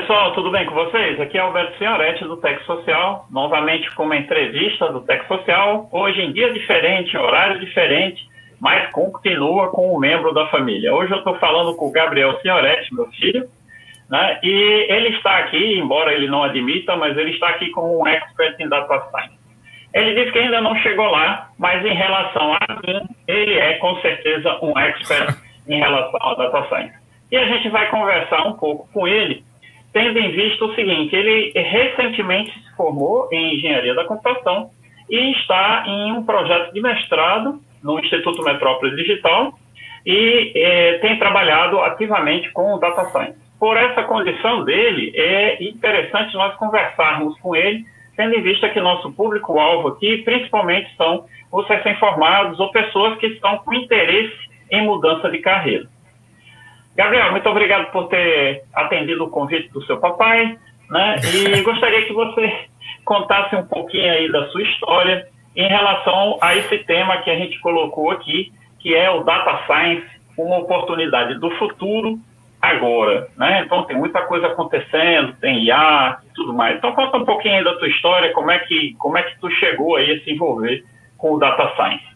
pessoal, tudo bem com vocês? Aqui é Alberto Senhoretti do Tec Social, novamente com uma entrevista do Tec Social, hoje em dia diferente, horário diferente, mas continua com um membro da família. Hoje eu estou falando com o Gabriel Senhoretti, meu filho, né? e ele está aqui, embora ele não admita, mas ele está aqui como um expert em data science. Ele disse que ainda não chegou lá, mas em relação a mim, ele é com certeza um expert em relação a data science. E a gente vai conversar um pouco com ele tendo em vista o seguinte: ele recentemente se formou em engenharia da computação e está em um projeto de mestrado no Instituto Metrópole Digital e é, tem trabalhado ativamente com o data science. Por essa condição dele, é interessante nós conversarmos com ele, tendo em vista que nosso público-alvo aqui, principalmente, são os recém-formados ou pessoas que estão com interesse em mudança de carreira. Gabriel, muito obrigado por ter atendido o convite do seu papai, né? E gostaria que você contasse um pouquinho aí da sua história em relação a esse tema que a gente colocou aqui, que é o Data Science, uma oportunidade do futuro agora, né? Então tem muita coisa acontecendo, tem IA e tudo mais. Então conta um pouquinho aí da tua história, como é que como é que tu chegou aí a se envolver com o Data Science.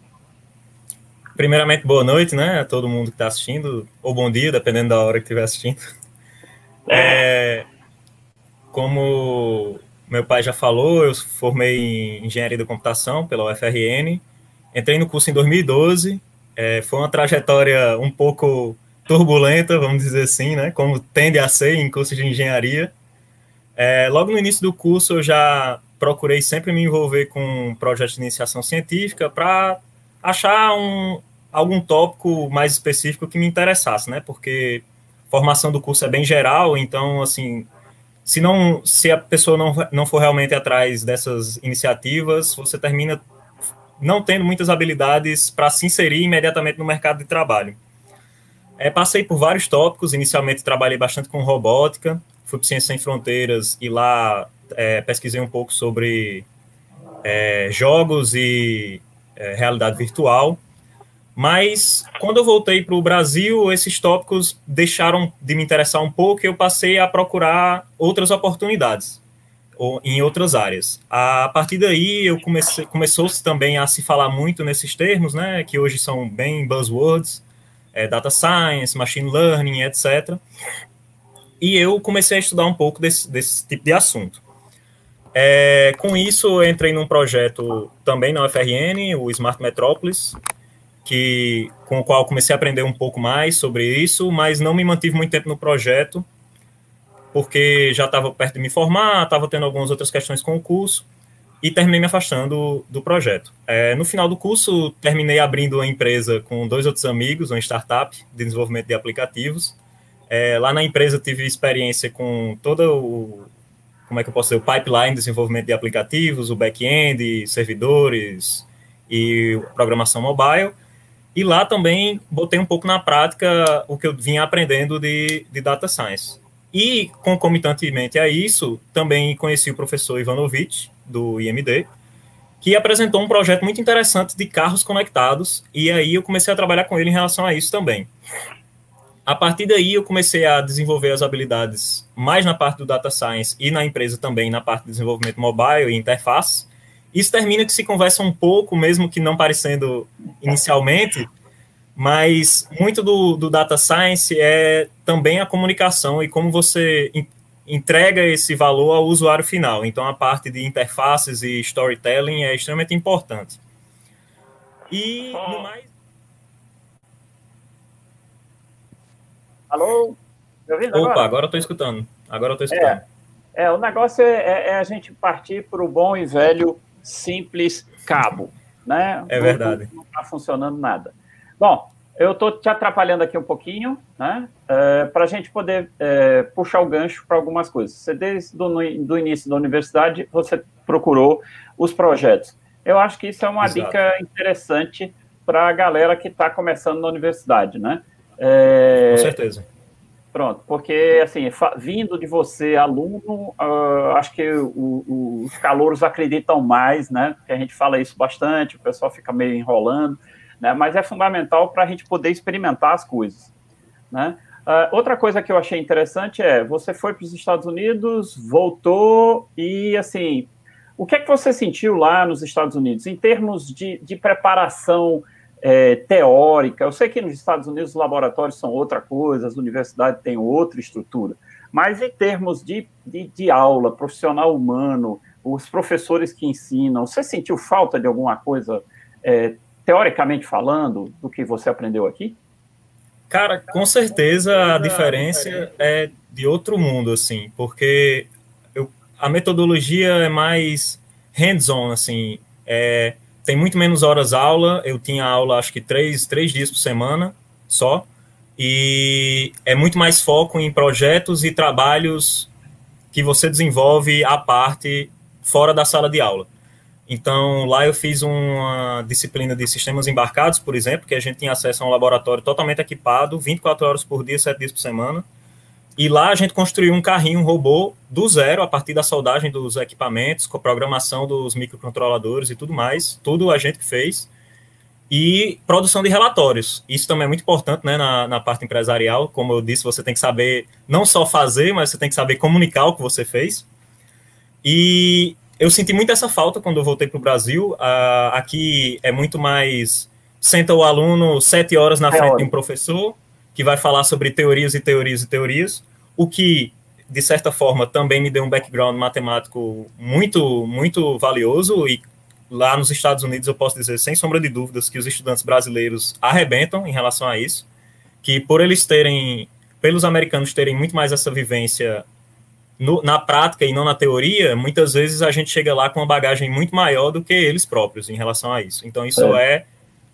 Primeiramente, boa noite, né, a todo mundo que está assistindo, ou bom dia, dependendo da hora que estiver assistindo. É, como meu pai já falou, eu formei em Engenharia da Computação pela UFRN, entrei no curso em 2012, é, foi uma trajetória um pouco turbulenta, vamos dizer assim, né, como tende a ser em cursos de engenharia. É, logo no início do curso, eu já procurei sempre me envolver com projetos de iniciação científica para achar um, algum tópico mais específico que me interessasse, né? Porque formação do curso é bem geral, então, assim, se não se a pessoa não, não for realmente atrás dessas iniciativas, você termina não tendo muitas habilidades para se inserir imediatamente no mercado de trabalho. É, passei por vários tópicos, inicialmente trabalhei bastante com robótica, fui para Ciência Sem Fronteiras e lá é, pesquisei um pouco sobre é, jogos e é, realidade virtual. Mas quando eu voltei para o Brasil, esses tópicos deixaram de me interessar um pouco e eu passei a procurar outras oportunidades ou em outras áreas. A partir daí, eu comecei, começou-se também a se falar muito nesses termos, né, que hoje são bem buzzwords, é, data science, machine learning, etc. E eu comecei a estudar um pouco desse, desse tipo de assunto. É, com isso, entrei num projeto também na UFRN, o Smart Metropolis, que com o qual comecei a aprender um pouco mais sobre isso, mas não me mantive muito tempo no projeto, porque já estava perto de me formar, estava tendo algumas outras questões com o curso, e terminei me afastando do projeto. É, no final do curso, terminei abrindo uma empresa com dois outros amigos, uma startup de desenvolvimento de aplicativos. É, lá na empresa tive experiência com todo o, como é que eu posso dizer, o pipeline de desenvolvimento de aplicativos, o back-end, servidores e programação mobile. E lá também botei um pouco na prática o que eu vinha aprendendo de, de data science. E, concomitantemente a isso, também conheci o professor Ivanovich, do IMD, que apresentou um projeto muito interessante de carros conectados, e aí eu comecei a trabalhar com ele em relação a isso também. A partir daí, eu comecei a desenvolver as habilidades mais na parte do data science e na empresa também na parte de desenvolvimento mobile e interface, isso termina que se conversa um pouco, mesmo que não parecendo inicialmente, mas muito do, do data science é também a comunicação e como você entrega esse valor ao usuário final. Então, a parte de interfaces e storytelling é extremamente importante. E, no mais... Alô? Me ouvindo Opa, agora? estou escutando. Agora eu estou escutando. É, é, o negócio é, é, é a gente partir para o bom e velho simples cabo, né? É verdade. Não está funcionando nada. Bom, eu estou te atrapalhando aqui um pouquinho, né? É, para a gente poder é, puxar o gancho para algumas coisas. Você, desde do, do início da universidade, você procurou os projetos. Eu acho que isso é uma Exato. dica interessante para a galera que está começando na universidade, né? É, Com certeza. Pronto, porque assim, vindo de você, aluno, uh, acho que o, o, os calouros acreditam mais, né? Porque a gente fala isso bastante, o pessoal fica meio enrolando, né? Mas é fundamental para a gente poder experimentar as coisas, né? Uh, outra coisa que eu achei interessante é, você foi para os Estados Unidos, voltou e, assim, o que é que você sentiu lá nos Estados Unidos, em termos de, de preparação é, teórica? Eu sei que nos Estados Unidos os laboratórios são outra coisa, as universidades têm outra estrutura, mas em termos de, de, de aula, profissional humano, os professores que ensinam, você sentiu falta de alguma coisa, é, teoricamente falando, do que você aprendeu aqui? Cara, com certeza a diferença é de outro mundo, assim, porque eu, a metodologia é mais hands-on, assim, é, tem muito menos horas aula, eu tinha aula acho que três, três dias por semana só, e é muito mais foco em projetos e trabalhos que você desenvolve à parte fora da sala de aula. Então, lá eu fiz uma disciplina de sistemas embarcados, por exemplo, que a gente tinha acesso a um laboratório totalmente equipado, 24 horas por dia, 7 dias por semana. E lá a gente construiu um carrinho, um robô, do zero, a partir da soldagem dos equipamentos, com a programação dos microcontroladores e tudo mais. Tudo a gente fez. E produção de relatórios. Isso também é muito importante né, na, na parte empresarial. Como eu disse, você tem que saber não só fazer, mas você tem que saber comunicar o que você fez. E eu senti muito essa falta quando eu voltei para o Brasil. Uh, aqui é muito mais. Senta o aluno sete horas na frente de um professor, que vai falar sobre teorias e teorias e teorias, o que, de certa forma, também me deu um background matemático muito, muito valioso. E lá nos Estados Unidos, eu posso dizer, sem sombra de dúvidas, que os estudantes brasileiros arrebentam em relação a isso. Que por eles terem, pelos americanos terem muito mais essa vivência no, na prática e não na teoria, muitas vezes a gente chega lá com uma bagagem muito maior do que eles próprios em relação a isso. Então, isso é, é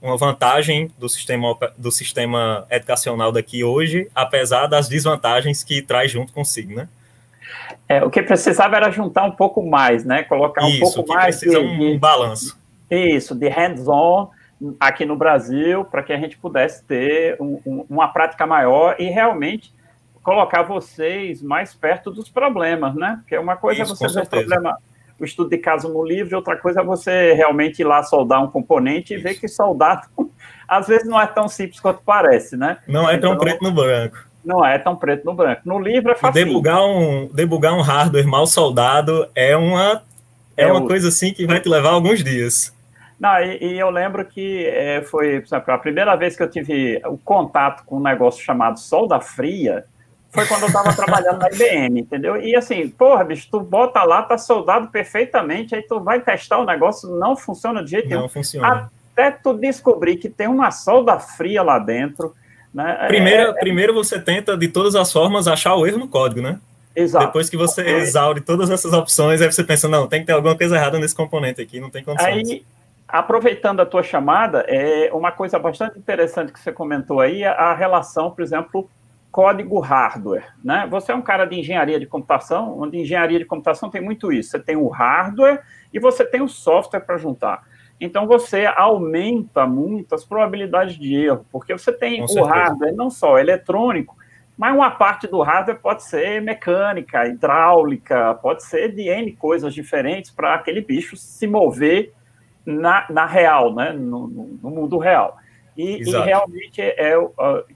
uma vantagem do sistema, do sistema educacional daqui hoje, apesar das desvantagens que traz junto consigo, né? É, o que precisava era juntar um pouco mais, né? Colocar um isso, pouco mais de, um balanço. Isso, de hands-on aqui no Brasil, para que a gente pudesse ter um, um, uma prática maior e realmente colocar vocês mais perto dos problemas, né? Porque uma coisa é Isso, é você ver o problema, o estudo de caso no livro, outra coisa é você realmente ir lá soldar um componente e ver que soldar às vezes não é tão simples quanto parece, né? Não é tão então, preto no branco. Não é tão preto no branco. No livro é fácil. Debugar um, debugar um hardware mal soldado é uma é, é uma o... coisa assim que vai te levar alguns dias. Não, e, e eu lembro que é, foi, por exemplo, a primeira vez que eu tive o contato com um negócio chamado solda fria, foi quando eu estava trabalhando na IBM, entendeu? E assim, porra, bicho, tu bota lá, tá soldado perfeitamente, aí tu vai testar o negócio, não funciona de jeito nenhum. Não funciona. Até tu descobrir que tem uma solda fria lá dentro. Né? Primeiro, é, primeiro você tenta, de todas as formas, achar o erro no código, né? Exato. Depois que você exaure todas essas opções, aí você pensa, não, tem que ter alguma coisa errada nesse componente aqui, não tem condições. Aí, aproveitando a tua chamada, é uma coisa bastante interessante que você comentou aí, a relação, por exemplo, código hardware, né? Você é um cara de engenharia de computação, onde engenharia de computação tem muito isso. Você tem o hardware e você tem o software para juntar. Então você aumenta muito as probabilidades de erro, porque você tem Com o certeza. hardware não só eletrônico, mas uma parte do hardware pode ser mecânica, hidráulica, pode ser de N coisas diferentes para aquele bicho se mover na, na real, né? no, no mundo real. E, e realmente é, é,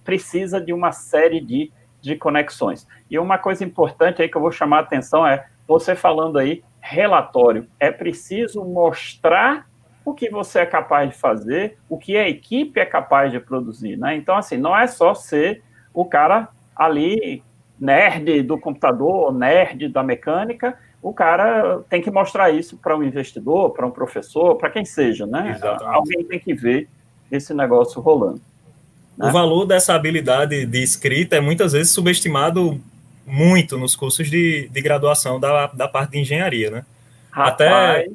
precisa de uma série de, de conexões. E uma coisa importante aí que eu vou chamar a atenção é você falando aí, relatório. É preciso mostrar o que você é capaz de fazer, o que a equipe é capaz de produzir. Né? Então, assim, não é só ser o cara ali, nerd do computador, nerd da mecânica, o cara tem que mostrar isso para um investidor, para um professor, para quem seja, né? Exatamente. Alguém tem que ver esse negócio rolando. Né? O valor dessa habilidade de escrita é muitas vezes subestimado muito nos cursos de, de graduação da, da parte de engenharia, né? Rapaz. Até,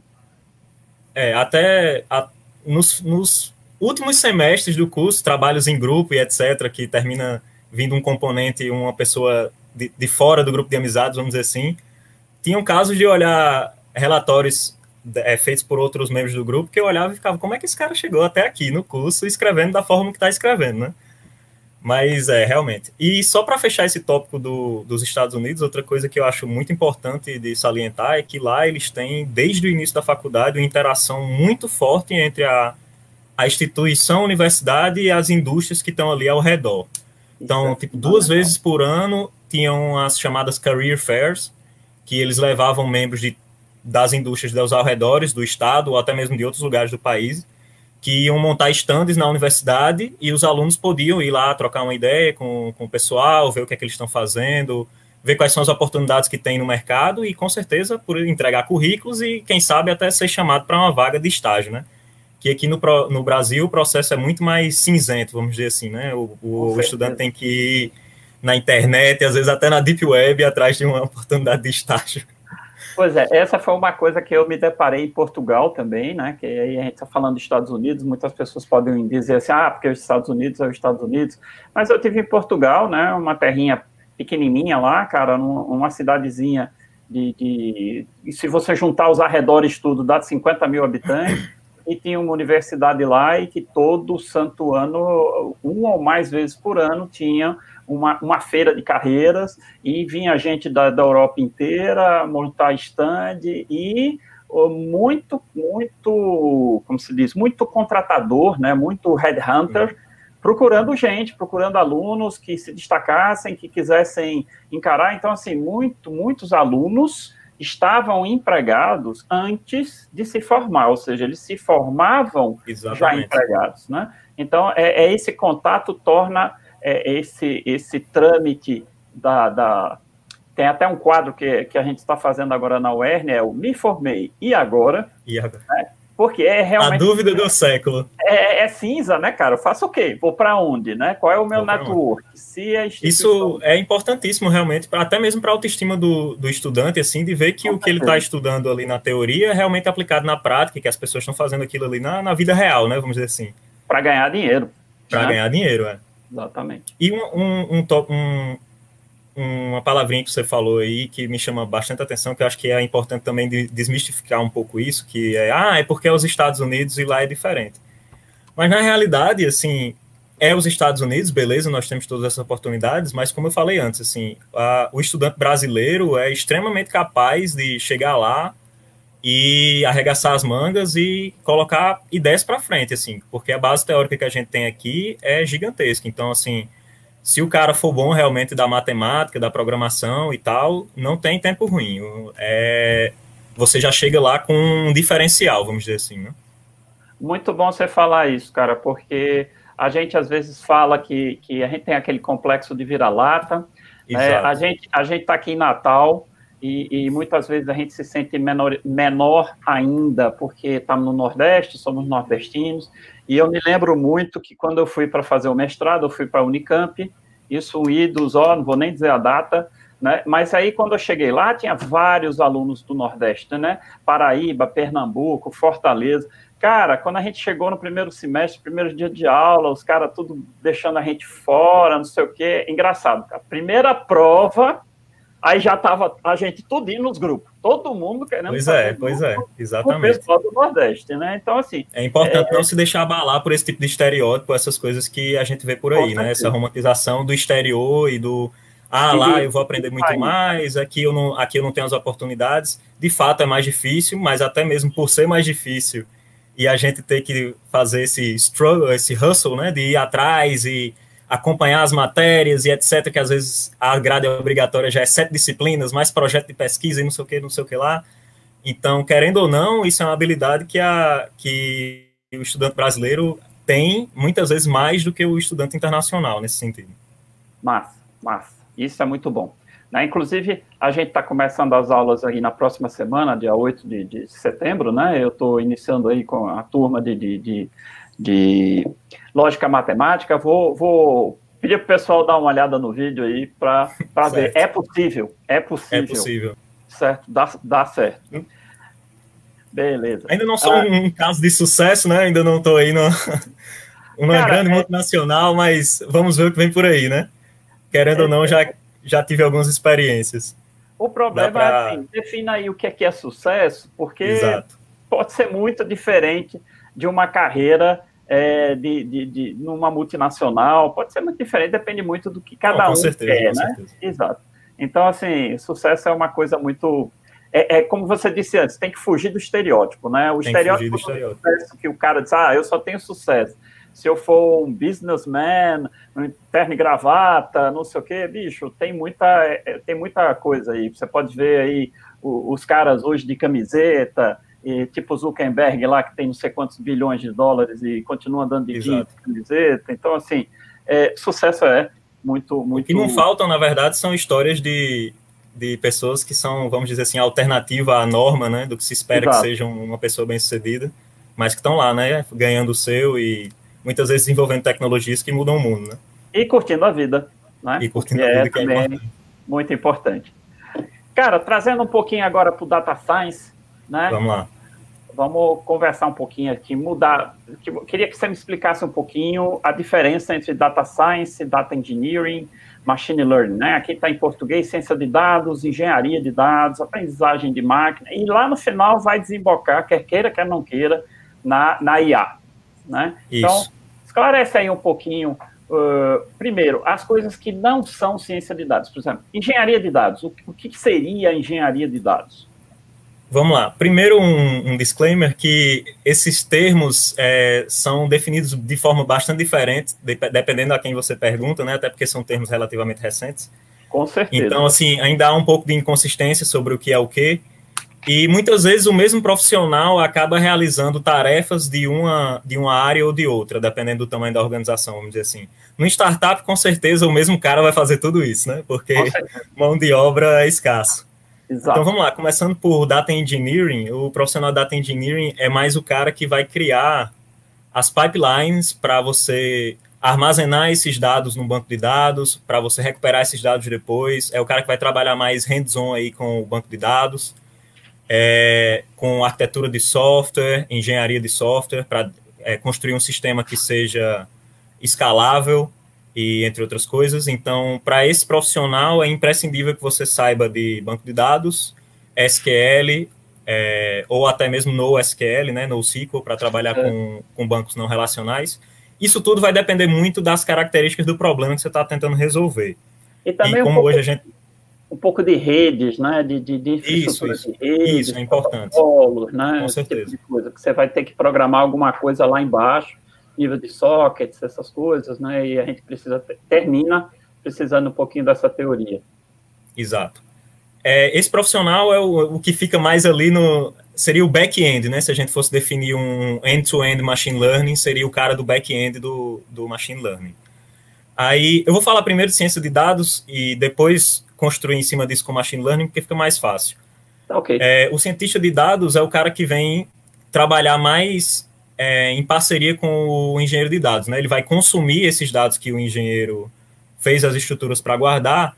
é, até a, nos, nos últimos semestres do curso, trabalhos em grupo e etc., que termina vindo um componente, uma pessoa de, de fora do grupo de amizades, vamos dizer assim, tinham casos de olhar relatórios é, feitos por outros membros do grupo que eu olhava e ficava, como é que esse cara chegou até aqui no curso escrevendo da forma que está escrevendo, né? Mas é, realmente. E só para fechar esse tópico do, dos Estados Unidos, outra coisa que eu acho muito importante de salientar é que lá eles têm, desde o início da faculdade, uma interação muito forte entre a, a instituição, a universidade e as indústrias que estão ali ao redor. Então, é tipo, duas vezes por ano tinham as chamadas career fairs, que eles levavam membros de, das indústrias dos arredores do estado ou até mesmo de outros lugares do país, que iam montar estandes na universidade e os alunos podiam ir lá trocar uma ideia com, com o pessoal, ver o que é que eles estão fazendo, ver quais são as oportunidades que tem no mercado e, com certeza, por entregar currículos e, quem sabe, até ser chamado para uma vaga de estágio, né? Que aqui no, no Brasil o processo é muito mais cinzento, vamos dizer assim, né? O, o estudante tem que ir na internet, às vezes até na Deep Web, atrás de uma oportunidade de estágio. Pois é, essa foi uma coisa que eu me deparei em Portugal também, né? Que aí a gente está falando dos Estados Unidos, muitas pessoas podem dizer assim, ah, porque os Estados Unidos é os Estados Unidos. Mas eu tive em Portugal, né? Uma terrinha pequenininha lá, cara, numa cidadezinha de, de, e se você juntar os arredores tudo, dá 50 mil habitantes, e tinha uma universidade lá e que todo santo ano, uma ou mais vezes por ano, tinha uma, uma feira de carreiras e vinha gente da, da Europa inteira montar stand e muito, muito, como se diz, muito contratador, né, muito headhunter, procurando gente, procurando alunos que se destacassem, que quisessem encarar. Então, assim, muito, muitos alunos estavam empregados antes de se formar, ou seja, eles se formavam Exatamente. já empregados, né? Então, é, é esse contato torna é, esse, esse trâmite da, da, Tem até um quadro que, que a gente está fazendo agora na UERN, é o Me Formei e Agora. E agora? Né? Porque é realmente. A dúvida do século. É, é cinza, né, cara? Eu faço o quê? Vou para onde, né? Qual é o meu network? Se a instituição... Isso é importantíssimo, realmente, até mesmo para a autoestima do, do estudante, assim, de ver que Com o que ele está estudando ali na teoria é realmente aplicado na prática, que as pessoas estão fazendo aquilo ali na, na vida real, né? Vamos dizer assim. Para ganhar dinheiro. Para né? ganhar dinheiro, é. Exatamente. E um, um, um, um uma palavrinha que você falou aí que me chama bastante atenção, que eu acho que é importante também de desmistificar um pouco isso, que é, ah, é porque é os Estados Unidos e lá é diferente. Mas na realidade, assim, é os Estados Unidos, beleza, nós temos todas essas oportunidades, mas como eu falei antes, assim, a, o estudante brasileiro é extremamente capaz de chegar lá e arregaçar as mangas e colocar ideias para frente, assim, porque a base teórica que a gente tem aqui é gigantesca. Então, assim, se o cara for bom realmente da matemática, da programação e tal, não tem tempo ruim. É, você já chega lá com um diferencial, vamos dizer assim, né? Muito bom você falar isso, cara, porque a gente às vezes fala que, que a gente tem aquele complexo de vira-lata. É, a gente a gente está aqui em Natal e, e, muitas vezes a gente se sente menor, menor ainda porque estamos no Nordeste, somos nordestinos e eu me lembro muito que quando eu fui para fazer o mestrado, eu fui para a Unicamp, isso idos, ó, não vou nem dizer a data, né? Mas aí quando eu cheguei lá, tinha vários alunos do Nordeste, né? Paraíba, Pernambuco, Fortaleza. Cara, quando a gente chegou no primeiro semestre, primeiro dia de aula, os caras tudo deixando a gente fora, não sei o quê. Engraçado, cara. Primeira prova, aí já tava a gente tudo indo nos grupos, todo mundo querendo Pois é, pois é, exatamente. O pessoal do Nordeste, né? Então, assim. É importante é... não se deixar abalar por esse tipo de estereótipo, essas coisas que a gente vê por aí, né? Essa romantização do exterior e do. Ah, lá eu vou aprender muito mais, aqui eu, não, aqui eu não tenho as oportunidades. De fato é mais difícil, mas até mesmo por ser mais difícil e a gente ter que fazer esse struggle, esse hustle, né? De ir atrás e acompanhar as matérias e etc., que às vezes a grade obrigatória já é sete disciplinas, mais projeto de pesquisa e não sei o que, não sei o que lá. Então, querendo ou não, isso é uma habilidade que, a, que o estudante brasileiro tem muitas vezes mais do que o estudante internacional nesse sentido. Massa, massa. Isso é muito bom. Né? Inclusive, a gente está começando as aulas aí na próxima semana, dia 8 de, de setembro, né? Eu estou iniciando aí com a turma de, de, de de lógica matemática. Vou, vou pedir para o pessoal dar uma olhada no vídeo aí para ver. É possível, é possível. É possível. Certo, dá, dá certo. Hum. Beleza. Ainda não sou ah, um caso de sucesso, né? Ainda não estou aí no, uma cara, grande é... multinacional, mas vamos ver o que vem por aí, né? Querendo é, ou não, já, já tive algumas experiências. O problema pra... é assim, defina aí o que é que é sucesso, porque Exato. pode ser muito diferente de uma carreira é, de, de, de, numa multinacional, pode ser muito diferente, depende muito do que cada Não, um certeza, quer, né? Certeza. Exato. Então, assim, sucesso é uma coisa muito. É, é, como você disse antes, tem que fugir do estereótipo, né? O tem estereótipo, que, estereótipo. que o cara diz, ah, eu só tenho sucesso. se eu for um businessman, terno e gravata, não sei o quê, bicho, tem muita, é, tem muita coisa aí. Você pode ver aí os caras hoje de camiseta, e, tipo Zuckerberg lá, que tem não sei quantos bilhões de dólares e continua andando de jeans, camiseta. Então, assim, é, sucesso é muito, muito... O que não faltam, na verdade, são histórias de, de pessoas que são, vamos dizer assim, alternativa à norma, né, do que se espera Exato. que seja uma pessoa bem-sucedida, mas que estão lá, né, ganhando o seu e muitas vezes desenvolvendo tecnologias que mudam o mundo, né? E curtindo a vida, né? E curtindo a vida, é que é importante. muito importante. Cara, trazendo um pouquinho agora para o Data Science, né? Vamos lá. Vamos conversar um pouquinho aqui, mudar. Queria que você me explicasse um pouquinho a diferença entre Data Science, Data Engineering, Machine Learning, né? Aqui está em português, ciência de dados, engenharia de dados, aprendizagem de máquina, e lá no final vai desembocar, quer queira, quer não queira, na, na IA, né? Isso. Então, esclarece aí um pouquinho, uh, primeiro, as coisas que não são ciência de dados. Por exemplo, engenharia de dados. O, o que seria engenharia de dados? Vamos lá. Primeiro, um, um disclaimer que esses termos é, são definidos de forma bastante diferente, de, dependendo a quem você pergunta, né? Até porque são termos relativamente recentes. Com certeza. Então, assim, ainda há um pouco de inconsistência sobre o que é o quê. E muitas vezes o mesmo profissional acaba realizando tarefas de uma, de uma área ou de outra, dependendo do tamanho da organização, vamos dizer assim. No startup, com certeza, o mesmo cara vai fazer tudo isso, né? Porque mão de obra é escasso. Exato. Então vamos lá, começando por Data Engineering, o profissional Data Engineering é mais o cara que vai criar as pipelines para você armazenar esses dados no banco de dados, para você recuperar esses dados depois. É o cara que vai trabalhar mais hands-on aí com o banco de dados, é, com arquitetura de software, engenharia de software, para é, construir um sistema que seja escalável e entre outras coisas. Então, para esse profissional, é imprescindível que você saiba de banco de dados, SQL, é, ou até mesmo NoSQL, né, NoSQL, para trabalhar é. com, com bancos não relacionais. Isso tudo vai depender muito das características do problema que você está tentando resolver. E também e como um pouco, hoje a gente um pouco de redes, né, de, de, de isso, isso, de redes, isso é importante, né, com certeza, tipo coisa, que você vai ter que programar alguma coisa lá embaixo nível de sockets, essas coisas, né? E a gente precisa termina precisando um pouquinho dessa teoria. Exato. É, esse profissional é o, o que fica mais ali no seria o back-end, né? Se a gente fosse definir um end-to-end -end machine learning, seria o cara do back-end do, do machine learning. Aí eu vou falar primeiro de ciência de dados e depois construir em cima disso com machine learning, porque fica mais fácil. Ok. É, o cientista de dados é o cara que vem trabalhar mais é, em parceria com o engenheiro de dados. Né? Ele vai consumir esses dados que o engenheiro fez as estruturas para guardar,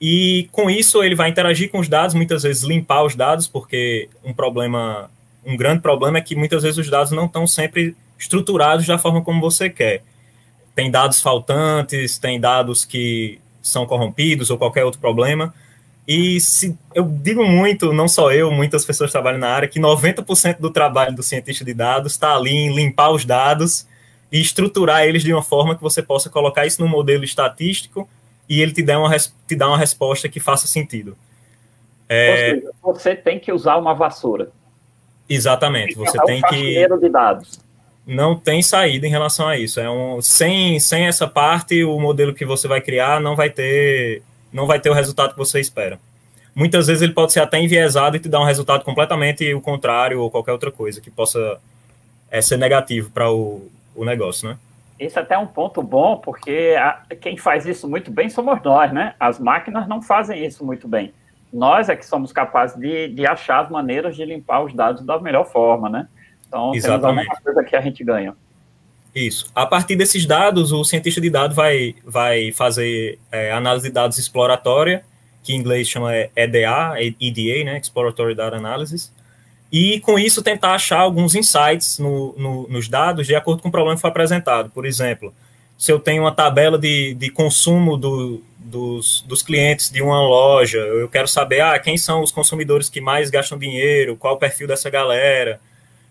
e com isso ele vai interagir com os dados, muitas vezes limpar os dados, porque um problema, um grande problema é que muitas vezes os dados não estão sempre estruturados da forma como você quer. Tem dados faltantes, tem dados que são corrompidos ou qualquer outro problema. E se, eu digo muito, não só eu, muitas pessoas trabalham na área, que 90% do trabalho do cientista de dados está ali em limpar os dados e estruturar eles de uma forma que você possa colocar isso no modelo estatístico e ele te dá uma, te dá uma resposta que faça sentido. É... Seja, você tem que usar uma vassoura. Exatamente, você tem que. de dados. Não tem saída em relação a isso. É um, sem, sem essa parte, o modelo que você vai criar não vai ter não vai ter o resultado que você espera. Muitas vezes ele pode ser até enviesado e te dar um resultado completamente o contrário ou qualquer outra coisa que possa é, ser negativo para o, o negócio, né? Esse é até um ponto bom, porque a, quem faz isso muito bem somos nós, né? As máquinas não fazem isso muito bem. Nós é que somos capazes de, de achar as maneiras de limpar os dados da melhor forma, né? Então, Exatamente. temos coisa que a gente ganha. Isso. A partir desses dados, o cientista de dados vai, vai fazer é, análise de dados exploratória, que em inglês chama EDA, EDA, né, Exploratory Data Analysis, e com isso tentar achar alguns insights no, no, nos dados de acordo com o problema que foi apresentado. Por exemplo, se eu tenho uma tabela de, de consumo do, dos, dos clientes de uma loja, eu quero saber ah, quem são os consumidores que mais gastam dinheiro, qual o perfil dessa galera,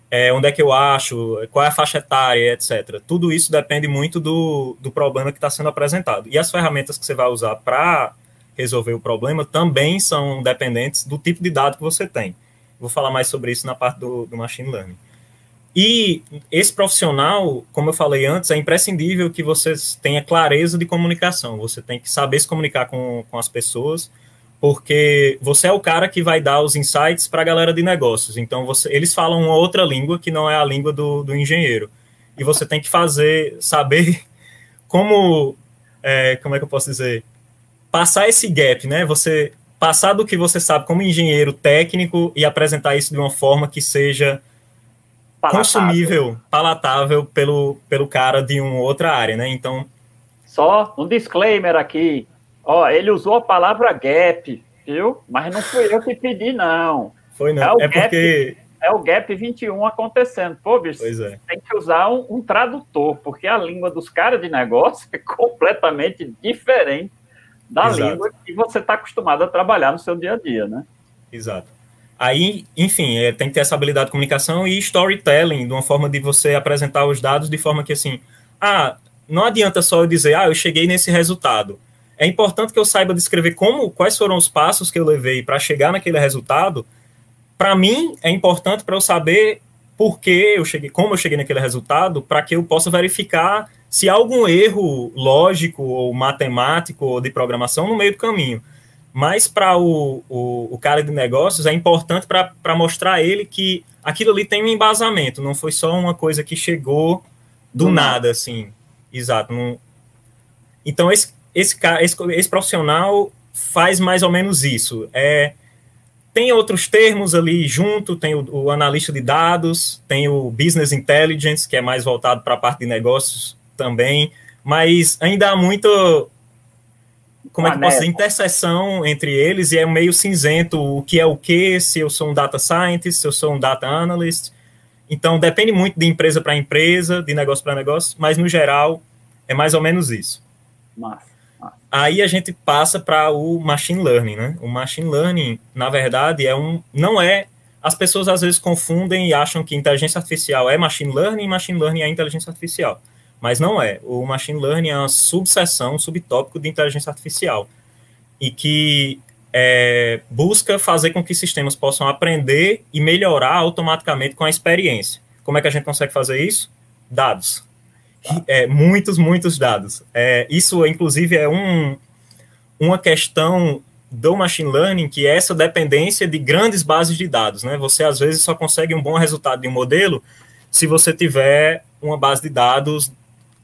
é, onde é que eu acho, qual é a faixa etária, etc. Tudo isso depende muito do, do problema que está sendo apresentado. E as ferramentas que você vai usar para resolver o problema também são dependentes do tipo de dado que você tem. Vou falar mais sobre isso na parte do, do machine learning. E esse profissional, como eu falei antes, é imprescindível que você tenha clareza de comunicação. Você tem que saber se comunicar com, com as pessoas, porque você é o cara que vai dar os insights para a galera de negócios. Então, você, eles falam uma outra língua que não é a língua do, do engenheiro. E você tem que fazer, saber como, é, como é que eu posso dizer, passar esse gap, né? Você passar do que você sabe como engenheiro técnico e apresentar isso de uma forma que seja palatável. consumível, palatável pelo, pelo cara de uma outra área, né? Então. Só um disclaimer aqui. Ó, ele usou a palavra gap, viu? Mas não fui eu que pedi, não. Foi não. É, é gap, porque. É o Gap 21 acontecendo. Pô, bicho, pois é. tem que usar um, um tradutor, porque a língua dos caras de negócio é completamente diferente da Exato. língua que você está acostumado a trabalhar no seu dia a dia, né? Exato. Aí, enfim, é, tem que ter essa habilidade de comunicação e storytelling, de uma forma de você apresentar os dados de forma que, assim, ah, não adianta só eu dizer, ah, eu cheguei nesse resultado. É importante que eu saiba descrever como, quais foram os passos que eu levei para chegar naquele resultado. Para mim, é importante para eu saber por que eu cheguei, como eu cheguei naquele resultado, para que eu possa verificar se há algum erro lógico ou matemático ou de programação no meio do caminho. Mas para o, o, o, cara de negócios é importante para mostrar a ele que aquilo ali tem um embasamento, não foi só uma coisa que chegou do, do nada, nada, assim. Exato. Não... Então, esse, esse, esse, esse profissional faz mais ou menos isso. É, tem outros termos ali junto, tem o, o, analista de dados, tem o business intelligence, que é mais voltado para a parte de negócios também, mas ainda há muito como é que posso dizer, interseção entre eles e é meio cinzento o que é o que, se eu sou um data scientist, se eu sou um data analyst. Então depende muito de empresa para empresa, de negócio para negócio, mas no geral é mais ou menos isso. Massa, Aí a gente passa para o machine learning, né? O machine learning, na verdade, é um não é as pessoas às vezes confundem e acham que inteligência artificial é machine learning e machine learning é inteligência artificial mas não é. O machine learning é uma subseção, um subtópico de inteligência artificial e que é, busca fazer com que sistemas possam aprender e melhorar automaticamente com a experiência. Como é que a gente consegue fazer isso? Dados. É, muitos, muitos dados. É, isso, inclusive, é um, uma questão do machine learning, que é essa dependência de grandes bases de dados. Né? Você, às vezes, só consegue um bom resultado de um modelo se você tiver uma base de dados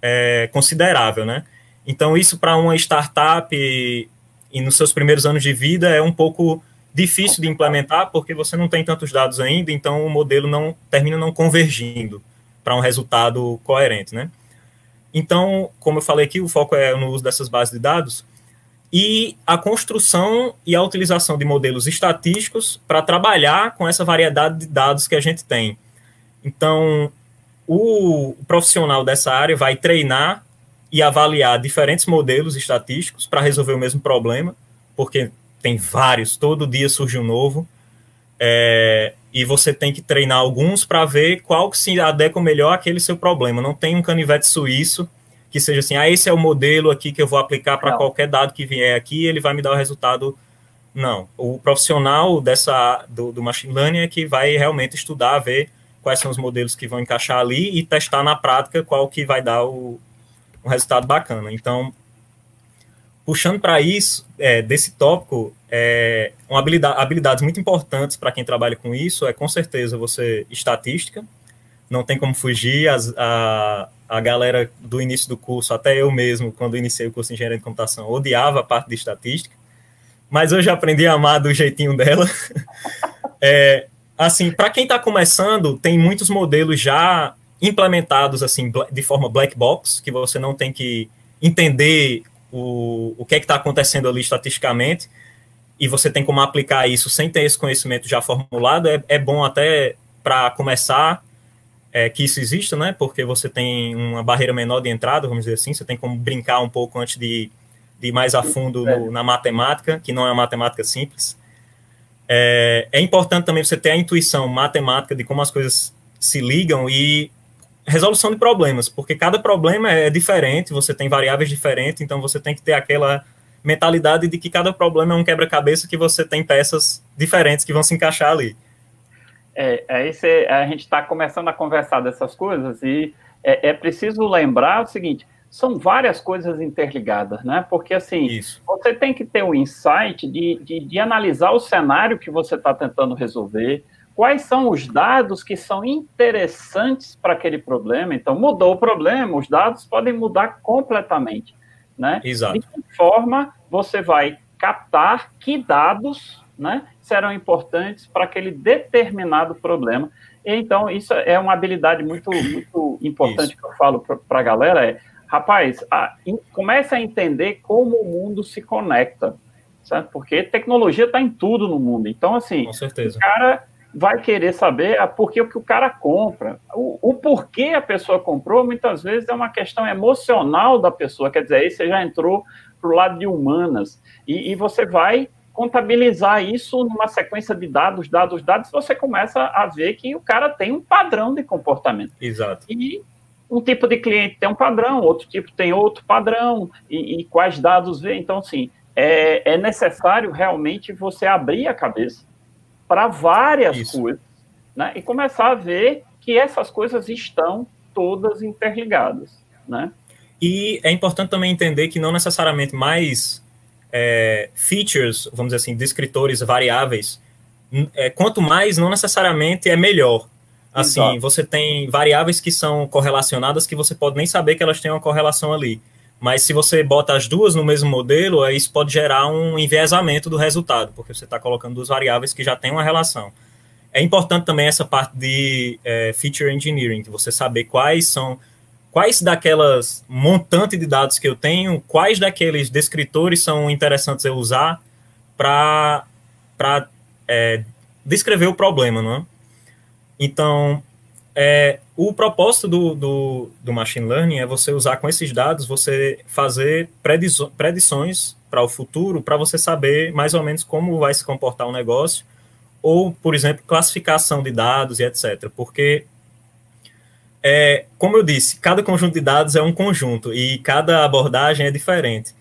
é, considerável, né? Então, isso para uma startup e, e, nos seus primeiros anos de vida é um pouco difícil de implementar, porque você não tem tantos dados ainda, então o modelo não termina não convergindo para um resultado coerente, né? Então, como eu falei aqui, o foco é no uso dessas bases de dados e a construção e a utilização de modelos estatísticos para trabalhar com essa variedade de dados que a gente tem. Então, o profissional dessa área vai treinar e avaliar diferentes modelos estatísticos para resolver o mesmo problema, porque tem vários, todo dia surge um novo, é, e você tem que treinar alguns para ver qual que se adequa melhor àquele seu problema. Não tem um canivete suíço que seja assim, ah, esse é o modelo aqui que eu vou aplicar para qualquer dado que vier aqui, ele vai me dar o resultado. Não, o profissional dessa do, do machine learning é que vai realmente estudar, ver quais são os modelos que vão encaixar ali e testar na prática qual que vai dar o, um resultado bacana. Então, puxando para isso, é, desse tópico, é, uma habilidade, habilidades muito importantes para quem trabalha com isso é, com certeza, você estatística, não tem como fugir, as, a, a galera do início do curso, até eu mesmo, quando iniciei o curso de Engenharia de Computação, odiava a parte de estatística, mas hoje aprendi a amar do jeitinho dela. é, assim, para quem está começando, tem muitos modelos já implementados assim de forma black box, que você não tem que entender o, o que é que está acontecendo ali estatisticamente, e você tem como aplicar isso sem ter esse conhecimento já formulado, é, é bom até para começar é, que isso exista, né? Porque você tem uma barreira menor de entrada, vamos dizer assim, você tem como brincar um pouco antes de, de ir mais a fundo no, na matemática, que não é uma matemática simples. É, é importante também você ter a intuição matemática de como as coisas se ligam e resolução de problemas, porque cada problema é diferente, você tem variáveis diferentes, então você tem que ter aquela mentalidade de que cada problema é um quebra-cabeça que você tem peças diferentes que vão se encaixar ali. É, aí você, a gente está começando a conversar dessas coisas e é, é, preciso lembrar o seguinte: são várias coisas interligadas, né? Porque assim, Isso. você tem que ter o um insight de, de, de analisar o cenário que você está tentando resolver, quais são os dados que são interessantes para aquele problema. Então, mudou o problema, os dados podem mudar completamente. Né? Exato. De que forma você vai captar que dados né, serão importantes para aquele determinado problema. Então, isso é uma habilidade muito, muito importante isso. que eu falo para a galera, é, rapaz, a, in, comece a entender como o mundo se conecta, certo? Porque tecnologia está em tudo no mundo. Então, assim, Com certeza. o cara vai querer saber o que o cara compra. O, o, porquê a pessoa comprou, muitas vezes, é uma questão emocional da pessoa. Quer dizer, aí você já entrou para o lado de humanas. E, e, você vai contabilizar isso numa sequência de dados, dados, dados, você começa a ver que o cara tem um padrão de comportamento. Exato. E um tipo de cliente tem um padrão, outro tipo tem outro padrão, e, e quais dados vê. Então, assim, é, é necessário realmente você abrir a cabeça para várias Isso. coisas, né? E começar a ver que essas coisas estão todas interligadas, né? E é importante também entender que não necessariamente mais é, features, vamos dizer assim, descritores variáveis, é, quanto mais, não necessariamente é melhor. Assim, Exato. você tem variáveis que são correlacionadas que você pode nem saber que elas têm uma correlação ali. Mas se você bota as duas no mesmo modelo, isso pode gerar um enviesamento do resultado, porque você está colocando duas variáveis que já têm uma relação. É importante também essa parte de é, feature engineering, de você saber quais são, quais daquelas montante de dados que eu tenho, quais daqueles descritores são interessantes eu usar para é, descrever o problema, não é? Então, é, o propósito do, do, do, machine learning é você usar com esses dados, você fazer predições para o futuro, para você saber mais ou menos como vai se comportar o um negócio, ou, por exemplo, classificação de dados e etc. Porque, é, como eu disse, cada conjunto de dados é um conjunto e cada abordagem é diferente.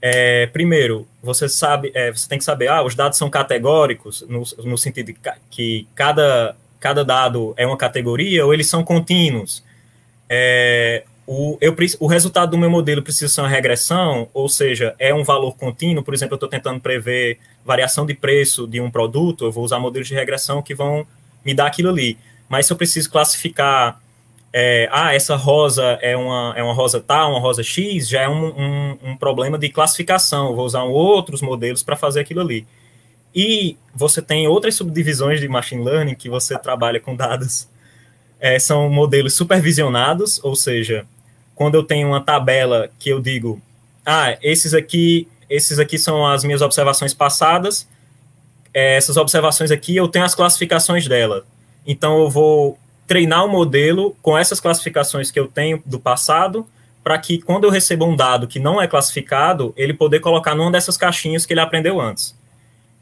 É, primeiro, você sabe, é, você tem que saber, ah, os dados são categóricos, no, no sentido que cada cada dado é uma categoria ou eles são contínuos. É, o, eu, o resultado do meu modelo precisa ser uma regressão, ou seja, é um valor contínuo. Por exemplo, eu estou tentando prever variação de preço de um produto, eu vou usar modelos de regressão que vão me dar aquilo ali. Mas se eu preciso classificar, é, ah, essa rosa é uma, é uma rosa tal, uma rosa X, já é um, um, um problema de classificação. Eu vou usar outros modelos para fazer aquilo ali. E você tem outras subdivisões de machine learning que você trabalha com dados. É, são modelos supervisionados, ou seja, quando eu tenho uma tabela que eu digo, ah, esses aqui, esses aqui são as minhas observações passadas, é, essas observações aqui eu tenho as classificações dela. Então eu vou treinar o um modelo com essas classificações que eu tenho do passado, para que quando eu recebo um dado que não é classificado, ele poder colocar numa dessas caixinhas que ele aprendeu antes.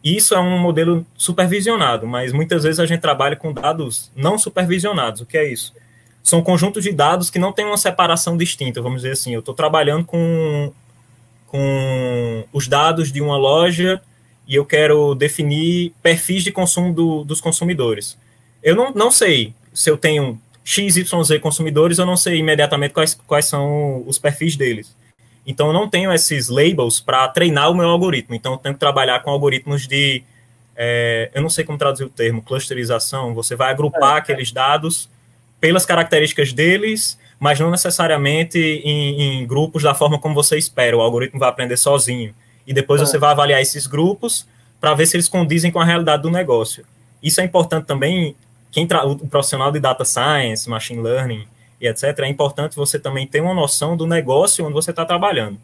Isso é um modelo supervisionado, mas muitas vezes a gente trabalha com dados não supervisionados. O que é isso? São conjuntos de dados que não têm uma separação distinta, vamos dizer assim. Eu estou trabalhando com, com os dados de uma loja e eu quero definir perfis de consumo do, dos consumidores. Eu não, não sei se eu tenho XYZ consumidores, eu não sei imediatamente quais, quais são os perfis deles. Então, eu não tenho esses labels para treinar o meu algoritmo. Então, eu tenho que trabalhar com algoritmos de. É, eu não sei como traduzir o termo, clusterização. Você vai agrupar é. aqueles dados pelas características deles, mas não necessariamente em, em, grupos da forma como você espera. O algoritmo vai aprender sozinho. E depois é. você vai avaliar esses grupos para ver se eles condizem com a realidade do negócio. Isso é importante também. Quem o profissional de data science, machine learning, e etc., é importante você também ter uma noção do negócio onde você está trabalhando.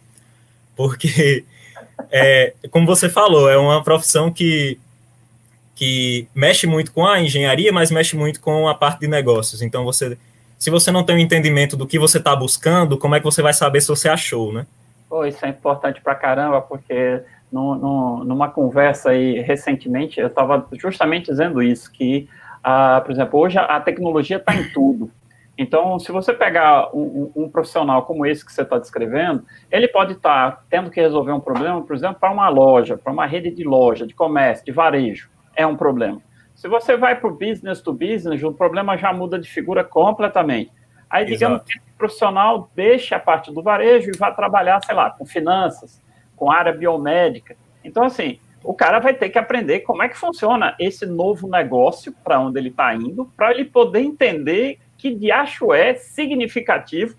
Porque, é, como você falou, é uma profissão que, que mexe muito com a engenharia, mas mexe muito com a parte de negócios. Então, você, se você não tem um entendimento do que você está buscando, como é que você vai saber se você achou, né? Isso é importante para caramba, porque no, no, numa conversa aí recentemente, eu estava justamente dizendo isso, que, ah, por exemplo, hoje a tecnologia está em tudo. Então, se você pegar um, um, um profissional como esse que você está descrevendo, ele pode estar tá tendo que resolver um problema, por exemplo, para uma loja, para uma rede de loja, de comércio, de varejo. É um problema. Se você vai para o business to business, o problema já muda de figura completamente. Aí, digamos Exato. que o profissional deixe a parte do varejo e vá trabalhar, sei lá, com finanças, com área biomédica. Então, assim, o cara vai ter que aprender como é que funciona esse novo negócio para onde ele está indo, para ele poder entender que diacho é significativo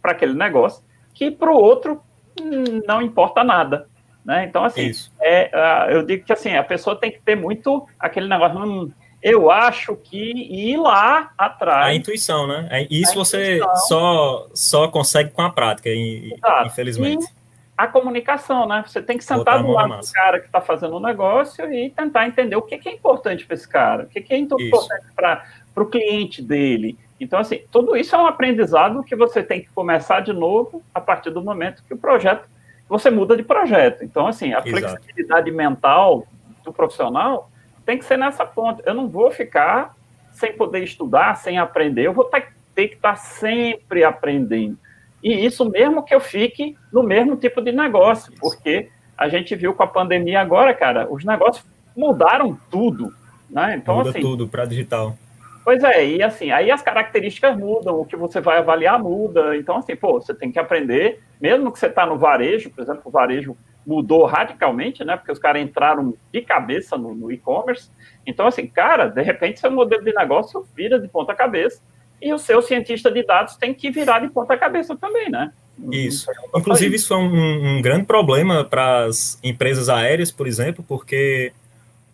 para aquele negócio, que para o outro hum, não importa nada. Né? Então, assim, é, eu digo que assim, a pessoa tem que ter muito aquele negócio. Hum, eu acho que ir lá atrás. A intuição, né? É, isso você só, só consegue com a prática, Exato. infelizmente. E a comunicação, né? Você tem que sentar do lado do cara que está fazendo o negócio e tentar entender o que, é importante para esse cara, o que é importante para o cliente dele. Então, assim, tudo isso é um aprendizado que você tem que começar de novo a partir do momento que o projeto, você muda de projeto. Então, assim, a Exato. flexibilidade mental do profissional tem que ser nessa ponta. Eu não vou ficar sem poder estudar, sem aprender. Eu vou ter, ter que estar sempre aprendendo. E isso mesmo que eu fique no mesmo tipo de negócio, porque a gente viu com a pandemia agora, cara, os negócios mudaram tudo, né? Então, Muda assim, tudo para digital. Pois é, e assim, aí as características mudam, o que você vai avaliar muda. Então, assim, pô, você tem que aprender, mesmo que você está no varejo, por exemplo, o varejo mudou radicalmente, né? Porque os caras entraram de cabeça no, no e-commerce. Então, assim, cara, de repente seu modelo de negócio vira de ponta cabeça e o seu cientista de dados tem que virar de ponta cabeça também, né? Isso. Inclusive, isso foi um, um grande problema para as empresas aéreas, por exemplo, porque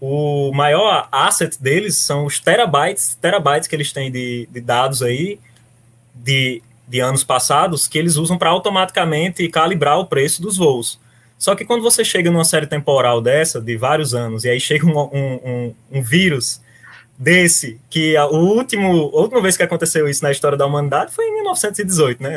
o maior asset deles são os terabytes, terabytes que eles têm de, de dados aí de, de anos passados que eles usam para automaticamente calibrar o preço dos voos. Só que quando você chega numa série temporal dessa, de vários anos, e aí chega um, um, um, um vírus desse, que a, o último, a última vez que aconteceu isso na história da humanidade foi em 1918, né?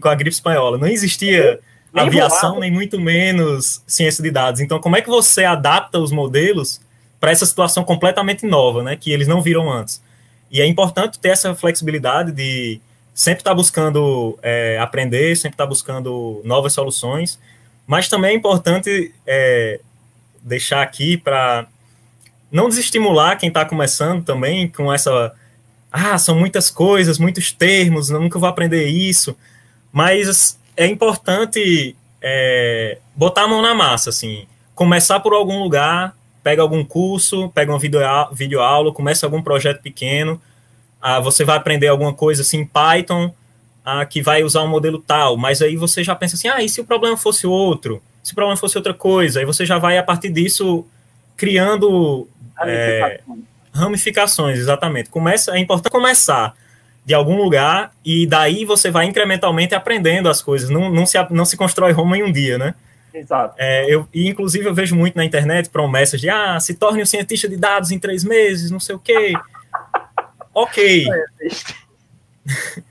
Com a gripe espanhola. Não existia nem aviação, voava. nem muito menos ciência de dados. Então, como é que você adapta os modelos para essa situação completamente nova, né? Que eles não viram antes. E é importante ter essa flexibilidade de sempre estar tá buscando é, aprender, sempre estar tá buscando novas soluções mas também é importante é, deixar aqui para não desestimular quem está começando também com essa. Ah, são muitas coisas, muitos termos, nunca vou aprender isso. Mas é importante é, botar a mão na massa, assim. Começar por algum lugar, pega algum curso, pega uma videoaula, video começa algum projeto pequeno. Ah, você vai aprender alguma coisa assim, Python, ah, que vai usar um modelo tal, mas aí você já pensa assim, ah, e se o problema fosse outro? Se o problema fosse outra coisa? Aí você já vai, a partir disso, criando é, ramificações, exatamente. Começa, é importante começar de algum lugar e daí você vai incrementalmente aprendendo as coisas. Não, não, se, não se constrói Roma em um dia, né? Exato. É, eu, e, inclusive, eu vejo muito na internet promessas de, ah, se torne um cientista de dados em três meses, não sei o quê. ok.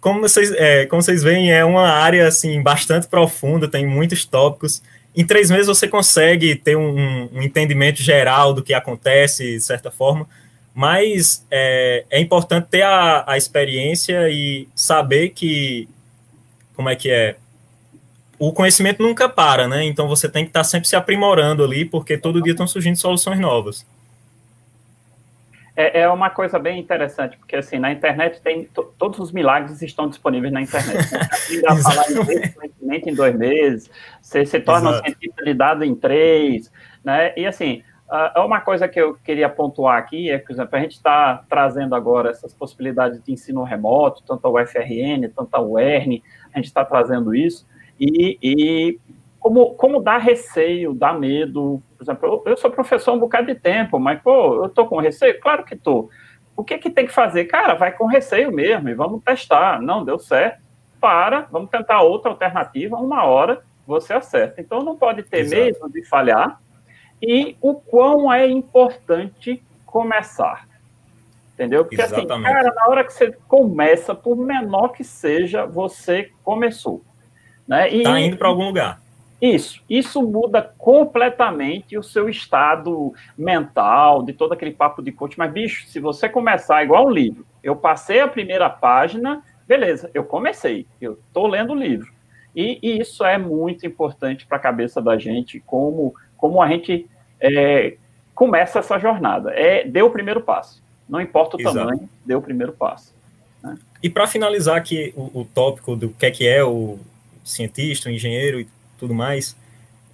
como vocês, é, como vocês veem, é uma área assim bastante profunda, tem muitos tópicos. Em três meses você consegue ter um, um entendimento geral do que acontece, de certa forma, mas é, é importante ter a, a experiência e saber que, como é que é, o conhecimento nunca para, né? Então você tem que estar sempre se aprimorando ali, porque todo dia estão surgindo soluções novas é, é uma coisa bem interessante, porque assim, na internet tem todos os milagres estão disponíveis na internet. Você a falar em em dois meses, você se torna Exato. um cientista de dado em três, né? E assim, uh, uma coisa que eu queria pontuar aqui é que, por exemplo, a gente está trazendo agora essas possibilidades de ensino remoto, tanto a UFRN, tanto a UERN, a gente está trazendo isso, e, e como, como dá receio, dá medo. Por exemplo, eu, eu, sou professor um bocado de tempo, mas, pô, eu tô com receio? Claro que tô. O que que tem que fazer? Cara, vai com receio mesmo e vamos testar. Não deu certo, para, vamos tentar outra alternativa, uma hora você acerta. Então não pode ter Exato. medo de falhar e o quão é importante começar. Entendeu? Porque Exatamente. assim, cara, na hora que você começa, por menor que seja, você começou. Né? E, tá indo para algum lugar. Isso, isso muda completamente o seu estado mental, de todo aquele papo de coach. Mas, bicho, se você começar igual um livro, eu passei a primeira página, beleza, eu comecei, eu estou lendo o livro. E, e, isso é muito importante para a cabeça da gente, como, como a gente é, começa essa jornada. É, dê o primeiro passo. Não importa o Exato. tamanho, dê o primeiro passo. Né? E para finalizar aqui o, o, tópico do que é que é o cientista, o engenheiro e tudo mais,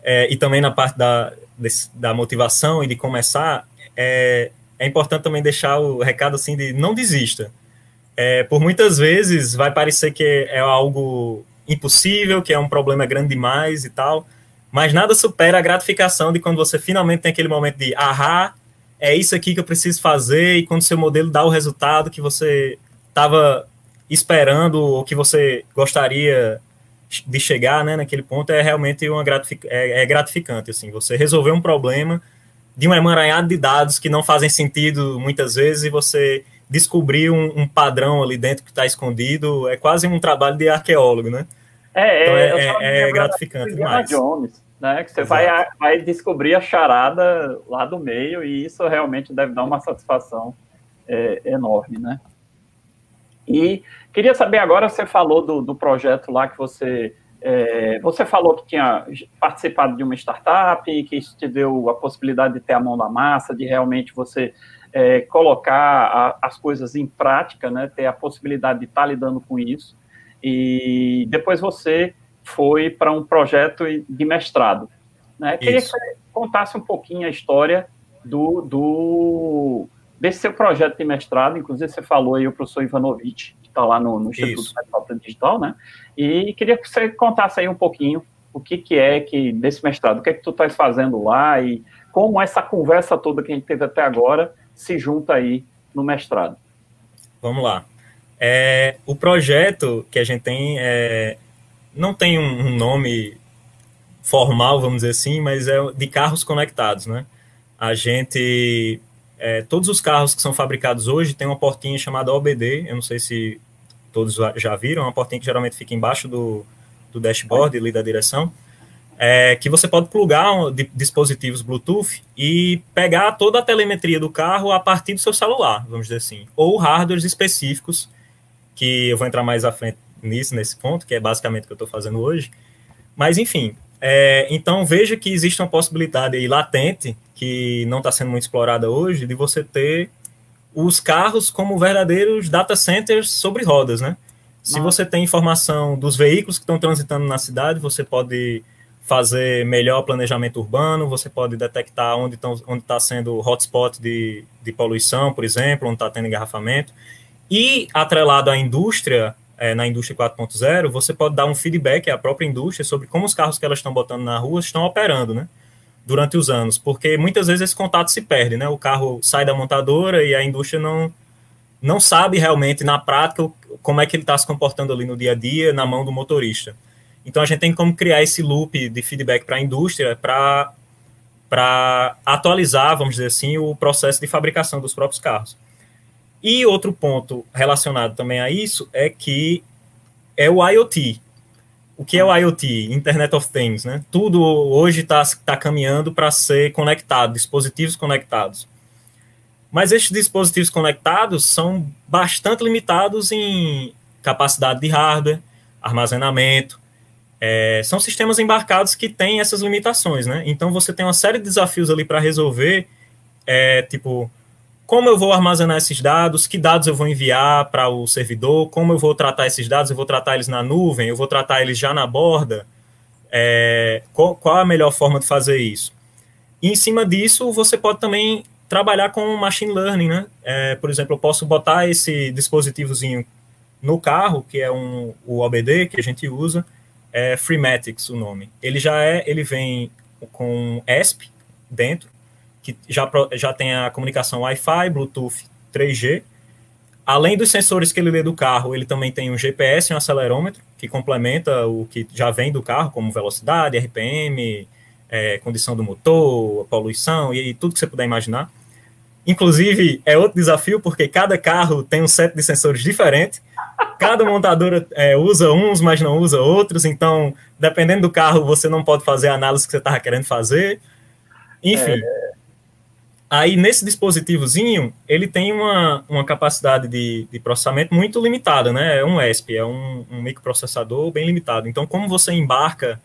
é, e também na parte da, desse, da motivação e de começar, é, é importante também deixar o recado assim de não desista. É, por muitas vezes vai parecer que é algo impossível, que é um problema grande demais e tal, mas nada supera a gratificação de quando você finalmente tem aquele momento de ahá, é isso aqui que eu preciso fazer, e quando seu modelo dá o resultado que você estava esperando ou que você gostaria de chegar né, naquele ponto, é realmente uma gratific é, é gratificante. Assim, você resolver um problema de um emaranhado de dados que não fazem sentido muitas vezes e você descobrir um, um padrão ali dentro que está escondido, é quase um trabalho de arqueólogo, né? É, então é, é, é gratificante demais. Jones, né? Que você vai, vai descobrir a charada lá do meio e isso realmente deve dar uma satisfação é, enorme, né? E queria saber agora, você falou do, do projeto lá que você é, você falou que tinha participado de uma startup, que isso te deu a possibilidade de ter a mão na massa, de realmente você é, colocar a, as coisas em prática, né, ter a possibilidade de estar tá lidando com isso. E depois você foi para um projeto de mestrado. Né? Queria que você contasse um pouquinho a história do, do desse seu projeto de mestrado. Inclusive, você falou aí o professor Ivanovich, que está lá no, no Instituto Metropolitano Digital, né? E queria que você contasse aí um pouquinho o que, que é que desse mestrado, o que é que tu estás fazendo lá e como essa conversa toda que a gente teve até agora se junta aí no mestrado. Vamos lá. É, o projeto que a gente tem é, não tem um, um, nome formal, vamos dizer assim, mas é de carros conectados, né? A gente, é, todos os carros que são fabricados hoje têm uma portinha chamada OBD, eu não sei se todos já viram, é uma portinha que geralmente fica embaixo do, do dashboard ali da direção, é, que você pode plugar dispositivos Bluetooth e pegar toda a telemetria do carro a partir do seu celular, vamos dizer assim, ou hardwares específicos, que eu vou entrar mais à frente nisso, nesse ponto, que é basicamente o que eu estou fazendo hoje. Mas, enfim, é, então veja que existe uma possibilidade aí latente, que não está sendo muito explorada hoje, de você ter os carros como verdadeiros data centers sobre rodas, né? Se você tem informação dos veículos que estão transitando na cidade, você pode fazer melhor planejamento urbano, você pode detectar onde está onde tá sendo hotspot de, de poluição, por exemplo, onde está tendo engarrafamento. E, atrelado à indústria, é, na indústria 4.0, você pode dar um feedback à própria indústria sobre como os carros que elas estão botando na rua estão operando, né? Durante os anos, porque muitas vezes esse contato se perde, né? O carro sai da montadora e a indústria não, não sabe realmente, na prática, como é que ele está se comportando ali no dia a dia, na mão do motorista. Então a gente tem como criar esse loop de feedback para a indústria para para atualizar, vamos dizer assim, o processo de fabricação dos próprios carros. E outro ponto relacionado também a isso é que é o IoT. O que é o IoT? Internet of Things, né? Tudo hoje está tá caminhando para ser conectado, dispositivos conectados. Mas esses dispositivos conectados são bastante limitados em capacidade de hardware, armazenamento, é, são sistemas embarcados que têm essas limitações, né? Então você tem uma série de desafios ali para resolver, é, tipo, como eu vou armazenar esses dados, que dados eu vou enviar para o servidor, como eu vou tratar esses dados, eu vou tratar eles na nuvem, eu vou tratar eles já na borda, é, qual, qual, a melhor forma de fazer isso? E em cima disso, você pode também trabalhar com machine learning, né? É, por exemplo, eu posso botar esse dispositivozinho no carro, que é um, o OBD que a gente usa, é Freematics o nome. Ele já é, ele vem com ESP dentro, que já, já tem a comunicação Wi-Fi, Bluetooth 3G. Além dos sensores que ele lê do carro, ele também tem um GPS e um acelerômetro, que complementa o que já vem do carro, como velocidade, RPM, é, condição do motor, poluição e, e tudo que você puder imaginar. Inclusive, é outro desafio, porque cada carro tem um set de sensores diferente, Cada montadora é, usa uns, mas não usa outros. Então, dependendo do carro, você não pode fazer a análise que você estava querendo fazer. Enfim. É... Aí, nesse dispositivozinho, ele tem uma, uma capacidade de, de processamento muito limitada, né? É um ESP, é um, um microprocessador bem limitado. Então, como você embarca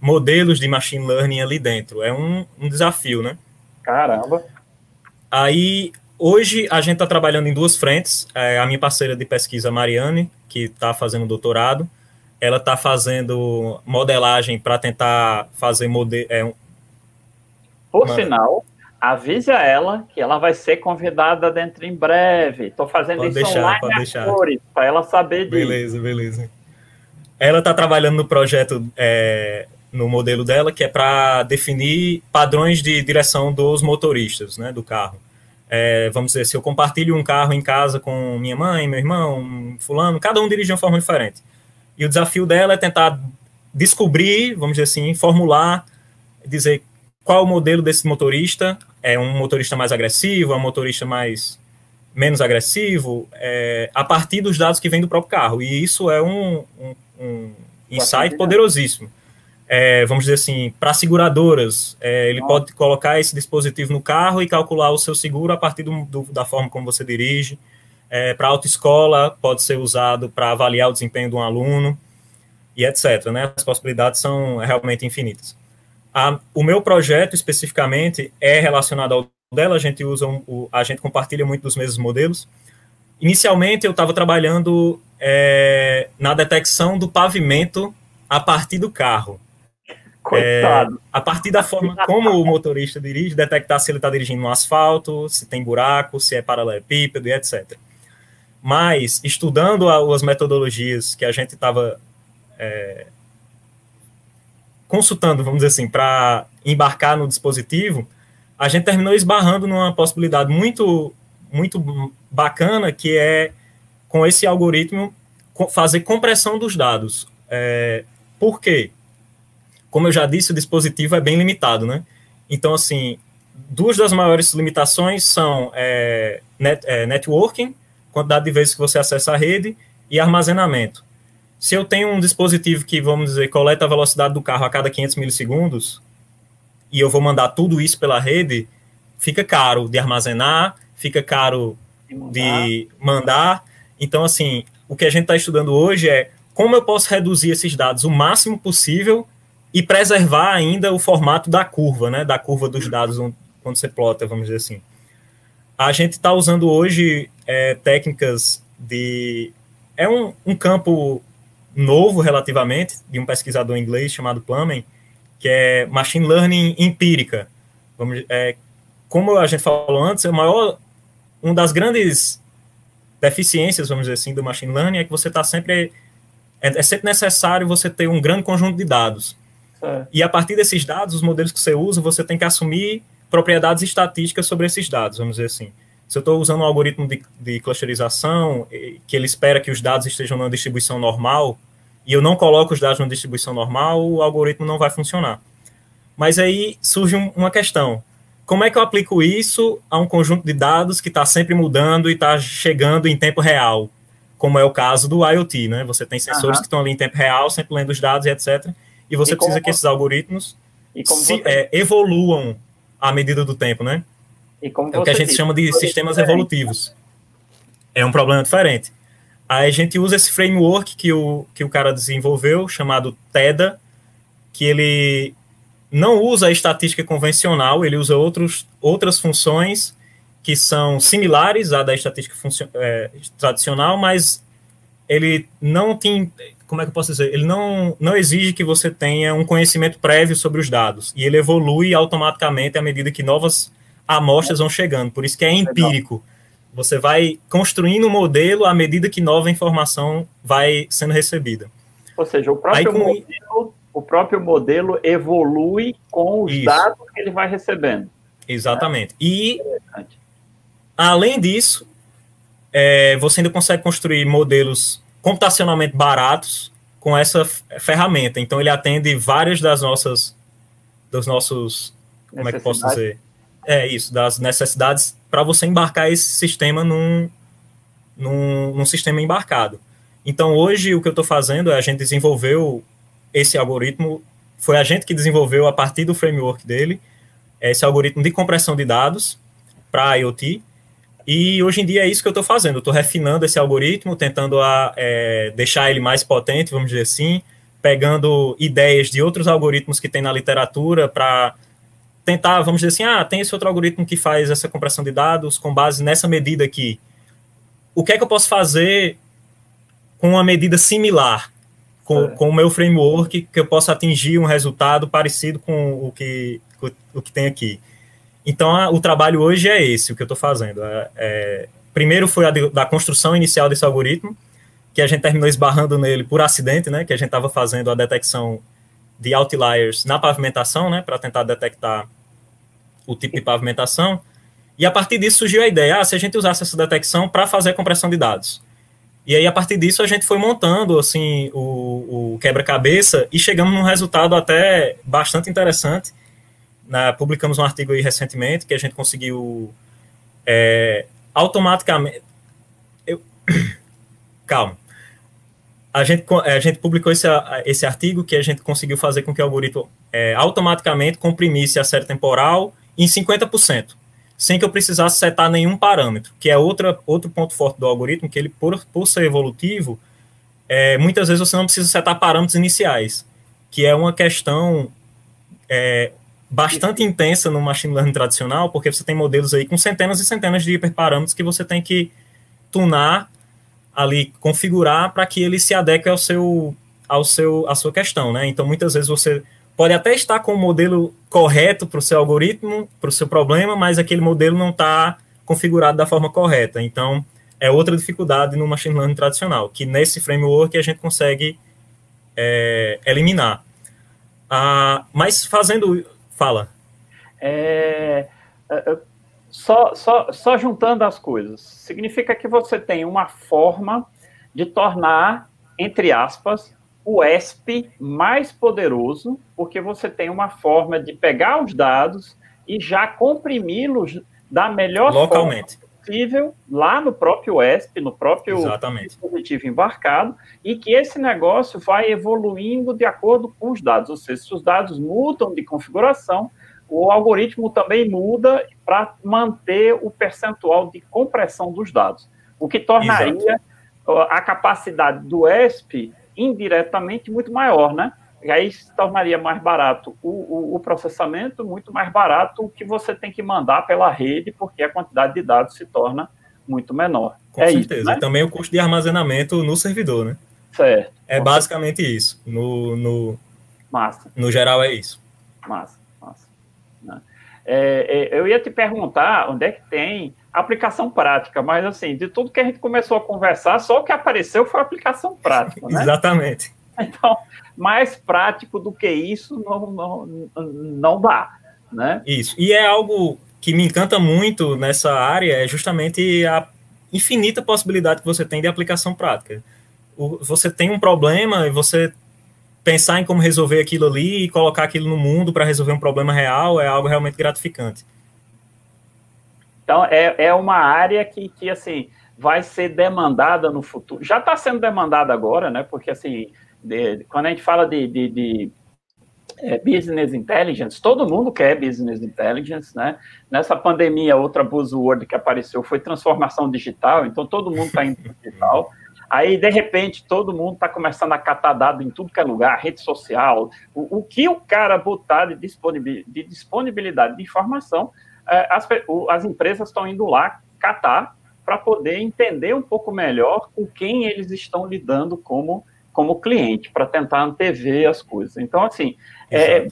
modelos de machine learning ali dentro? É um, um desafio, né? Caramba! Aí, hoje, a gente está trabalhando em duas frentes. É, a minha parceira de pesquisa, Mariane, que está fazendo doutorado, ela está fazendo modelagem para tentar fazer modelo. É, Por uma... sinal, avise a ela que ela vai ser convidada dentro em breve. Estou fazendo pode isso deixar, online pode para ela saber disso. Beleza, beleza. Ela está trabalhando no projeto, é, no modelo dela, que é para definir padrões de direção dos motoristas, né, do carro. É, vamos dizer, se eu compartilho um carro em casa com minha mãe, meu irmão, fulano, cada um dirige de uma forma diferente. E o desafio dela é tentar descobrir, vamos dizer assim, formular, dizer qual o modelo desse motorista, é um motorista mais agressivo, é um motorista mais menos agressivo, é, a partir dos dados que vem do próprio carro. E isso é um, um, um insight poderosíssimo. É, vamos dizer assim, para seguradoras, é, ele pode colocar esse dispositivo no carro e calcular o seu seguro a partir do, do, da forma como você dirige. É, para autoescola, pode ser usado para avaliar o desempenho de um aluno e etc. Né? As possibilidades são realmente infinitas. A, o meu projeto, especificamente, é relacionado ao dela, a gente usa, um, o, a gente compartilha muito dos mesmos modelos. Inicialmente, eu estava trabalhando é, na detecção do pavimento a partir do carro. Coitado. É, a partir da forma como o motorista dirige, detectar se ele está dirigindo no asfalto, se tem buraco, se é paralelepípedo e etc. Mas, estudando as metodologias que a gente estava é, consultando, vamos dizer assim, para embarcar no dispositivo, a gente terminou esbarrando numa possibilidade muito, muito bacana, que é, com esse algoritmo, fazer compressão dos dados. É, por quê? Como eu já disse, o dispositivo é bem limitado, né? Então, assim, duas das maiores limitações são é, net, é, networking, quantidade de vezes que você acessa a rede, e armazenamento. Se eu tenho um dispositivo que, vamos dizer, coleta a velocidade do carro a cada 500 milissegundos, e eu vou mandar tudo isso pela rede, fica caro de armazenar, fica caro de mandar. Então, assim, o que a gente está estudando hoje é como eu posso reduzir esses dados o máximo possível e preservar ainda o formato da curva, né? Da curva dos dados quando você plota, vamos dizer assim. A gente está usando hoje é, técnicas de. É um, um campo novo relativamente, de um pesquisador inglês chamado Plummer, que é Machine Learning empírica. Vamos, é, como a gente falou antes, é o maior, uma das grandes deficiências, vamos dizer assim, do Machine Learning é que você está sempre... É, é sempre necessário você ter um grande conjunto de dados. É. E a partir desses dados, os modelos que você usa, você tem que assumir propriedades estatísticas sobre esses dados, vamos dizer assim. Se eu estou usando um algoritmo de, de clusterização, que ele espera que os dados estejam numa distribuição normal, e eu não coloco os dados numa distribuição normal, o algoritmo não vai funcionar. Mas aí surge uma questão. Como é que eu aplico isso a um conjunto de dados que está sempre mudando e está chegando em tempo real? Como é o caso do IoT, né? Você tem sensores uhum. que estão ali em tempo real, sempre lendo os dados e etc. E você e precisa que esses algoritmos se, é, evoluam à medida do tempo, né? É o que a gente chama de sistemas evolutivos. É um problema diferente. Aí a gente usa esse framework que o, que o cara desenvolveu, chamado TEDA, que ele não usa a estatística convencional, ele usa outros, outras funções que são similares à da estatística é, tradicional, mas ele não tem, como é que eu posso dizer? Ele não, não exige que você tenha um conhecimento prévio sobre os dados, e ele evolui automaticamente à medida que novas amostras vão chegando, por isso que é empírico. Você vai construindo um modelo à medida que nova informação vai sendo recebida. Ou seja, o próprio, com... modelo, o próprio modelo evolui com os Isso. dados que ele vai recebendo. Exatamente. Né? E, além disso, é, você ainda consegue construir modelos computacionalmente baratos com essa ferramenta. Então, ele atende várias das nossas, dos nossos, como é que posso dizer? É isso, das necessidades para você embarcar esse sistema num, num, num, sistema embarcado. Então, hoje, o que eu estou fazendo é a gente desenvolveu esse algoritmo, foi a gente que desenvolveu a partir do framework dele, esse algoritmo de compressão de dados para IoT, e hoje em dia é isso que eu estou fazendo. Estou refinando esse algoritmo, tentando a, é, deixar ele mais potente, vamos dizer assim, pegando ideias de outros algoritmos que tem na literatura para tentar, vamos dizer assim, ah, tem esse outro algoritmo que faz essa compressão de dados com base nessa medida aqui. O que é que eu posso fazer com uma medida similar, com, é. com o meu framework, que eu possa atingir um resultado parecido com o que, o que tem aqui? Então, a, o trabalho hoje é esse, o que eu estou fazendo. É, é, primeiro foi a de, da construção inicial desse algoritmo, que a gente terminou esbarrando nele por acidente, né, que a gente estava fazendo a detecção de outliers na pavimentação, né, para tentar detectar o tipo de pavimentação. E a partir disso surgiu a ideia, ah, se a gente usasse essa detecção para fazer a compressão de dados. E aí, a partir disso, a gente foi montando assim o, o quebra-cabeça e chegamos num resultado até bastante interessante. Na, publicamos um artigo aí recentemente que a gente conseguiu é, automaticamente. Eu, calma a gente, a gente publicou esse, esse artigo que a gente conseguiu fazer com que o algoritmo é, automaticamente comprimisse a série temporal em 50%, sem que eu precisasse setar nenhum parâmetro, que é outra, outro ponto forte do algoritmo, que ele, por, por ser evolutivo, é, muitas vezes você não precisa setar parâmetros iniciais, que é uma questão é, bastante intensa no machine learning tradicional, porque você tem modelos aí com centenas e centenas de hiperparâmetros que você tem que tunar ali configurar para que ele se adeque ao seu ao seu à sua questão, né? Então muitas vezes você pode até estar com o modelo correto para o seu algoritmo, para o seu problema, mas aquele modelo não está configurado da forma correta. Então é outra dificuldade no machine learning tradicional, que nesse framework a gente consegue é, eliminar. Ah, mas fazendo, fala. É, é só, só, só juntando as coisas, significa que você tem uma forma de tornar, entre aspas, o ESP mais poderoso, porque você tem uma forma de pegar os dados e já comprimi-los da melhor Localmente. forma possível lá no próprio ESP, no próprio Exatamente. dispositivo embarcado, e que esse negócio vai evoluindo de acordo com os dados. Ou seja, se os dados mudam de configuração, o algoritmo também muda para manter o percentual de compressão dos dados, o que tornaria Exato. a capacidade do ESP indiretamente muito maior, né? E aí se tornaria mais barato o, o, o, processamento, muito mais barato o que você tem que mandar pela rede, porque a quantidade de dados se torna muito menor. Com é certeza. Isso, né? E também o custo de armazenamento no servidor, né? Certo. É basicamente isso. No, no, Massa. no geral é isso. Massa. É, é, eu ia te perguntar onde é que tem aplicação prática, mas assim, de tudo que a gente começou a conversar, só o que apareceu foi aplicação prática, né? Exatamente. Então, mais prático do que isso não, não, não dá, né? Isso, e é algo que me encanta muito nessa área, é justamente a infinita possibilidade que você tem de aplicação prática. O, você tem um problema e você pensar em como resolver aquilo ali e colocar aquilo no mundo para resolver um problema real é algo realmente gratificante. Então, é, é uma área que, que, assim, vai ser demandada no futuro. Já está sendo demandada agora, né? Porque, assim, de, quando a gente fala de, de, de é, business intelligence, todo mundo quer business intelligence, né? Nessa pandemia, outra buzzword que apareceu foi transformação digital, então todo mundo está indo digital. Aí, de repente, todo mundo está começando a catar dado em tudo que é lugar, rede social. O, o que o cara botar de, de disponibilidade de informação, as, as empresas estão indo lá catar para poder entender um pouco melhor com quem eles estão lidando como, como cliente, para tentar antever as coisas. Então, assim, é,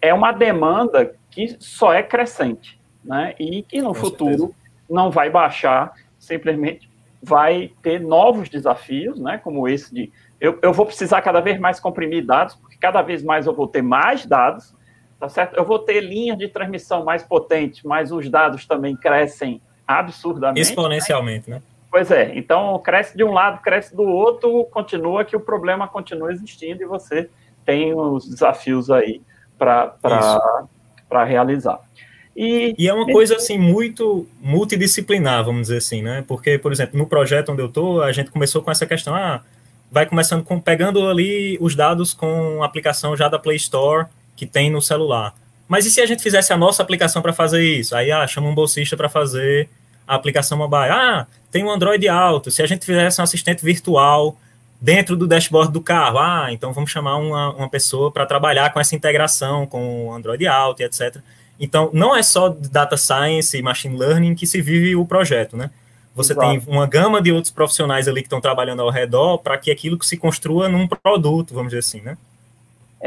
é uma demanda que só é crescente, né? E que no com futuro certeza. não vai baixar simplesmente vai ter novos desafios, né, como esse de eu, eu vou precisar cada vez mais comprimir dados, porque cada vez mais eu vou ter mais dados, tá certo? Eu vou ter linhas de transmissão mais potentes, mas os dados também crescem absurdamente. Exponencialmente, né? Pois é, então cresce de um lado, cresce do outro, continua que o problema continua existindo e você tem os desafios aí para realizar. E, e é uma coisa assim muito multidisciplinar, vamos dizer assim, né? Porque, por exemplo, no projeto onde eu estou, a gente começou com essa questão, ah, vai começando com pegando ali os dados com a aplicação já da Play Store que tem no celular. Mas e se a gente fizesse a nossa aplicação para fazer isso? Aí, ah, chama um bolsista para fazer a aplicação mobile. Ah, tem um Android Auto. Se a gente fizesse um assistente virtual dentro do dashboard do carro, ah, então vamos chamar uma, uma pessoa para trabalhar com essa integração com o Android Auto e etc. Então, não é só data science e machine learning que se vive o projeto, né? Você Exato. tem uma gama de outros profissionais ali que estão trabalhando ao redor para que aquilo que se construa num produto, vamos dizer assim, né?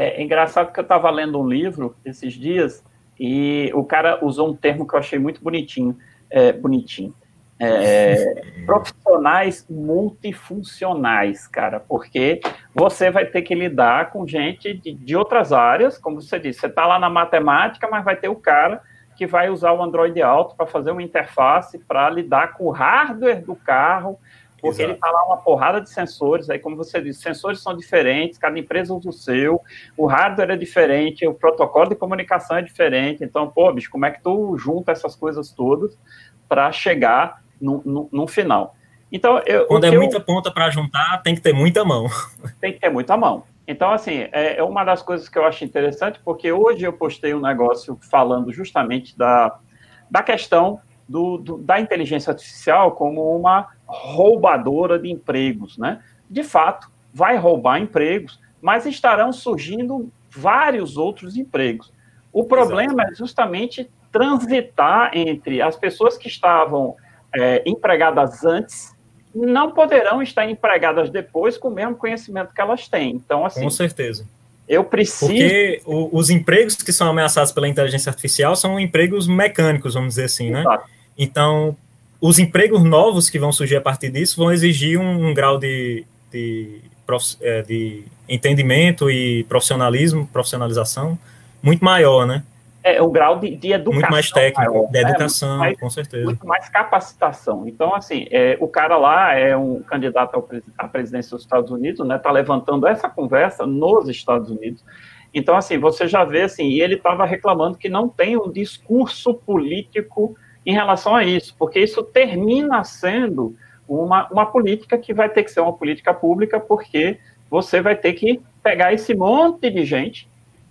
É, é engraçado que eu estava lendo um livro esses dias e o cara usou um termo que eu achei muito bonitinho, é, bonitinho. É, profissionais multifuncionais, cara, porque você vai ter que lidar com gente de, de outras áreas, como você disse, você está lá na matemática, mas vai ter o cara que vai usar o Android Auto para fazer uma interface para lidar com o hardware do carro, porque Exato. ele está lá uma porrada de sensores, aí como você disse, sensores são diferentes, cada empresa usa o seu, o hardware é diferente, o protocolo de comunicação é diferente, então, pô, bicho, como é que tu junta essas coisas todas para chegar no, no, no final. Então, eu, Quando é muita ponta para juntar, tem que ter muita mão. Tem que ter muita mão. Então, assim, é, é uma das coisas que eu acho interessante, porque hoje eu postei um negócio falando justamente da, da questão do, do, da inteligência artificial como uma roubadora de empregos, né? De fato, vai roubar empregos, mas estarão surgindo vários outros empregos. O problema Exato. é justamente transitar entre as pessoas que estavam é, empregadas antes não poderão estar empregadas depois com o mesmo conhecimento que elas têm. Então, assim. Com certeza. Eu preciso. Porque os empregos que são ameaçados pela inteligência artificial são empregos mecânicos, vamos dizer assim, né? Então, os empregos novos que vão surgir a partir disso vão exigir um, um grau de, de, é, de entendimento e profissionalismo, profissionalização muito maior, né? é, o grau de, de educação. Muito mais técnico, maior, de né? educação, mais, com certeza. Muito mais capacitação. Então, assim, é, o cara lá é um candidato ao, à presidência dos Estados Unidos, né? Está levantando essa conversa nos Estados Unidos. Então, assim, você já vê, assim, e ele estava reclamando que não tem um discurso político em relação a isso, porque isso termina sendo uma, uma política que vai ter que ser uma política pública, porque você vai ter que pegar esse monte de gente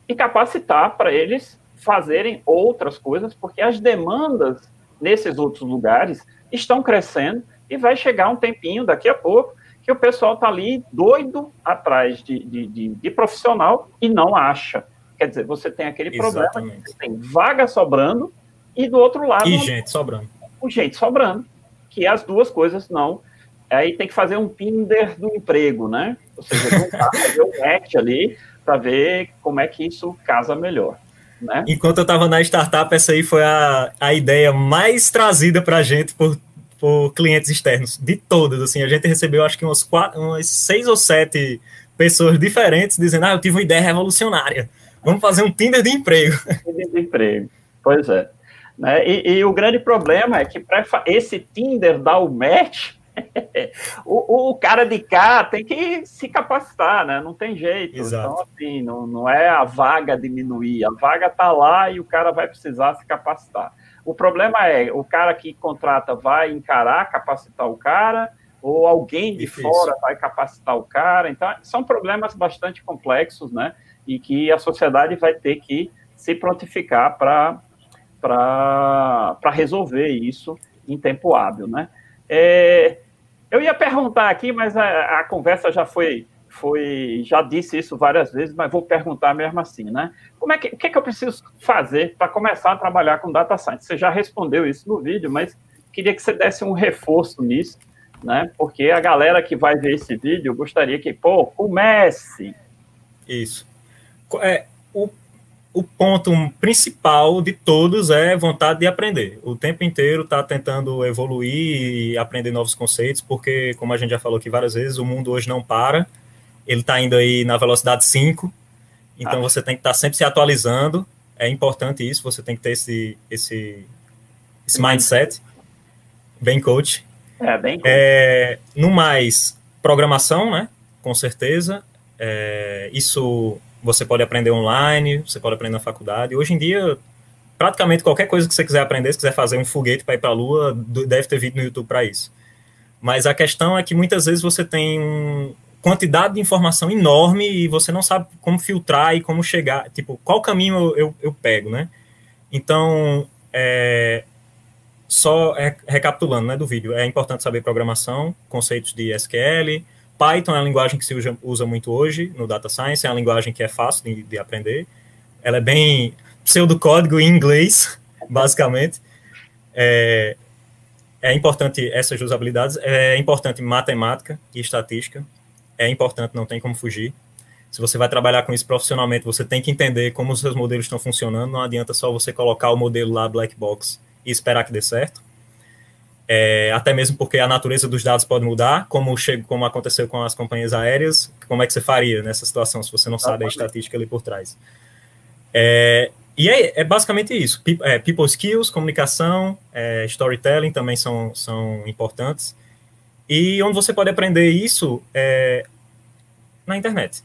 e capacitar para eles fazerem outras coisas, porque as demandas nesses outros lugares estão crescendo e vai chegar um tempinho daqui a pouco que o pessoal está ali doido atrás de, de, de, de, profissional e não acha. Quer dizer, você tem aquele Exatamente. problema, você tem vaga sobrando e do outro lado... E gente sobrando. O gente sobrando, que as duas coisas não... Aí tem que fazer um Tinder do emprego, né? Ou seja, fazer um match ali para ver como é que isso casa melhor. Né? Enquanto eu estava na startup, essa aí foi a, a ideia mais trazida para a gente por, por clientes externos, de todas. Assim, a gente recebeu acho que umas, quatro, umas seis ou sete pessoas diferentes dizendo: Ah, eu tive uma ideia revolucionária. Vamos fazer um Tinder de emprego. Tinder de emprego, pois é. Né? E, e, o grande problema é que para esse Tinder dar o match, o, o, cara de cá tem que se capacitar, né? Não tem jeito. Exato. Então, assim, não, não é a vaga diminuir. A vaga está lá e o cara vai precisar se capacitar. O problema é, o cara que contrata vai encarar, capacitar o cara, ou alguém de Difícil. fora vai capacitar o cara. Então, são problemas bastante complexos, né? E que a sociedade vai ter que se prontificar para resolver isso em tempo hábil, né? É, eu ia perguntar aqui, mas a, a conversa já foi, foi, já disse isso várias vezes, mas vou perguntar mesmo assim, né? Como é que, o que, é que eu preciso fazer para começar a trabalhar com data science? Você já respondeu isso no vídeo, mas queria que você desse um reforço nisso, né? Porque a galera que vai ver esse vídeo gostaria que, pô, comece. Isso. É, o ponto principal de todos é vontade de aprender. O tempo inteiro está tentando evoluir e aprender novos conceitos, porque, como a gente já falou aqui várias vezes, o mundo hoje não para. Ele está indo aí na velocidade 5, então ah. você tem que estar tá sempre se atualizando. É importante isso, você tem que ter esse, esse, esse mindset. Bem coach. É, bem coach. É, no mais, programação, né? Com certeza. É, isso você pode aprender online, você pode aprender na faculdade. Hoje em dia, praticamente qualquer coisa que você quiser aprender, se quiser fazer um foguete para ir para a Lua, deve ter vídeo no YouTube para isso. Mas a questão é que muitas vezes você tem uma quantidade de informação enorme e você não sabe como filtrar e como chegar, tipo, qual caminho eu, eu, eu pego, né? Então, é, só recapitulando né, do vídeo, é importante saber programação, conceitos de SQL, Python é uma linguagem que se usa, usa muito hoje no Data Science, é uma linguagem que é fácil de, de aprender. Ela é bem. pseudocódigo em inglês, basicamente. É, é importante essas duas habilidades, é importante matemática e estatística, é importante, não tem como fugir. Se você vai trabalhar com isso profissionalmente, você tem que entender como os seus modelos estão funcionando, não adianta só você colocar o modelo lá black box e esperar que dê certo. É, até mesmo porque a natureza dos dados pode mudar, como, chego, como aconteceu com as companhias aéreas, como é que você faria nessa situação se você não sabe a estatística ali por trás? É, e é, é, basicamente isso. É, people skills, comunicação, é, storytelling também são, são importantes. E onde você pode aprender isso é na internet.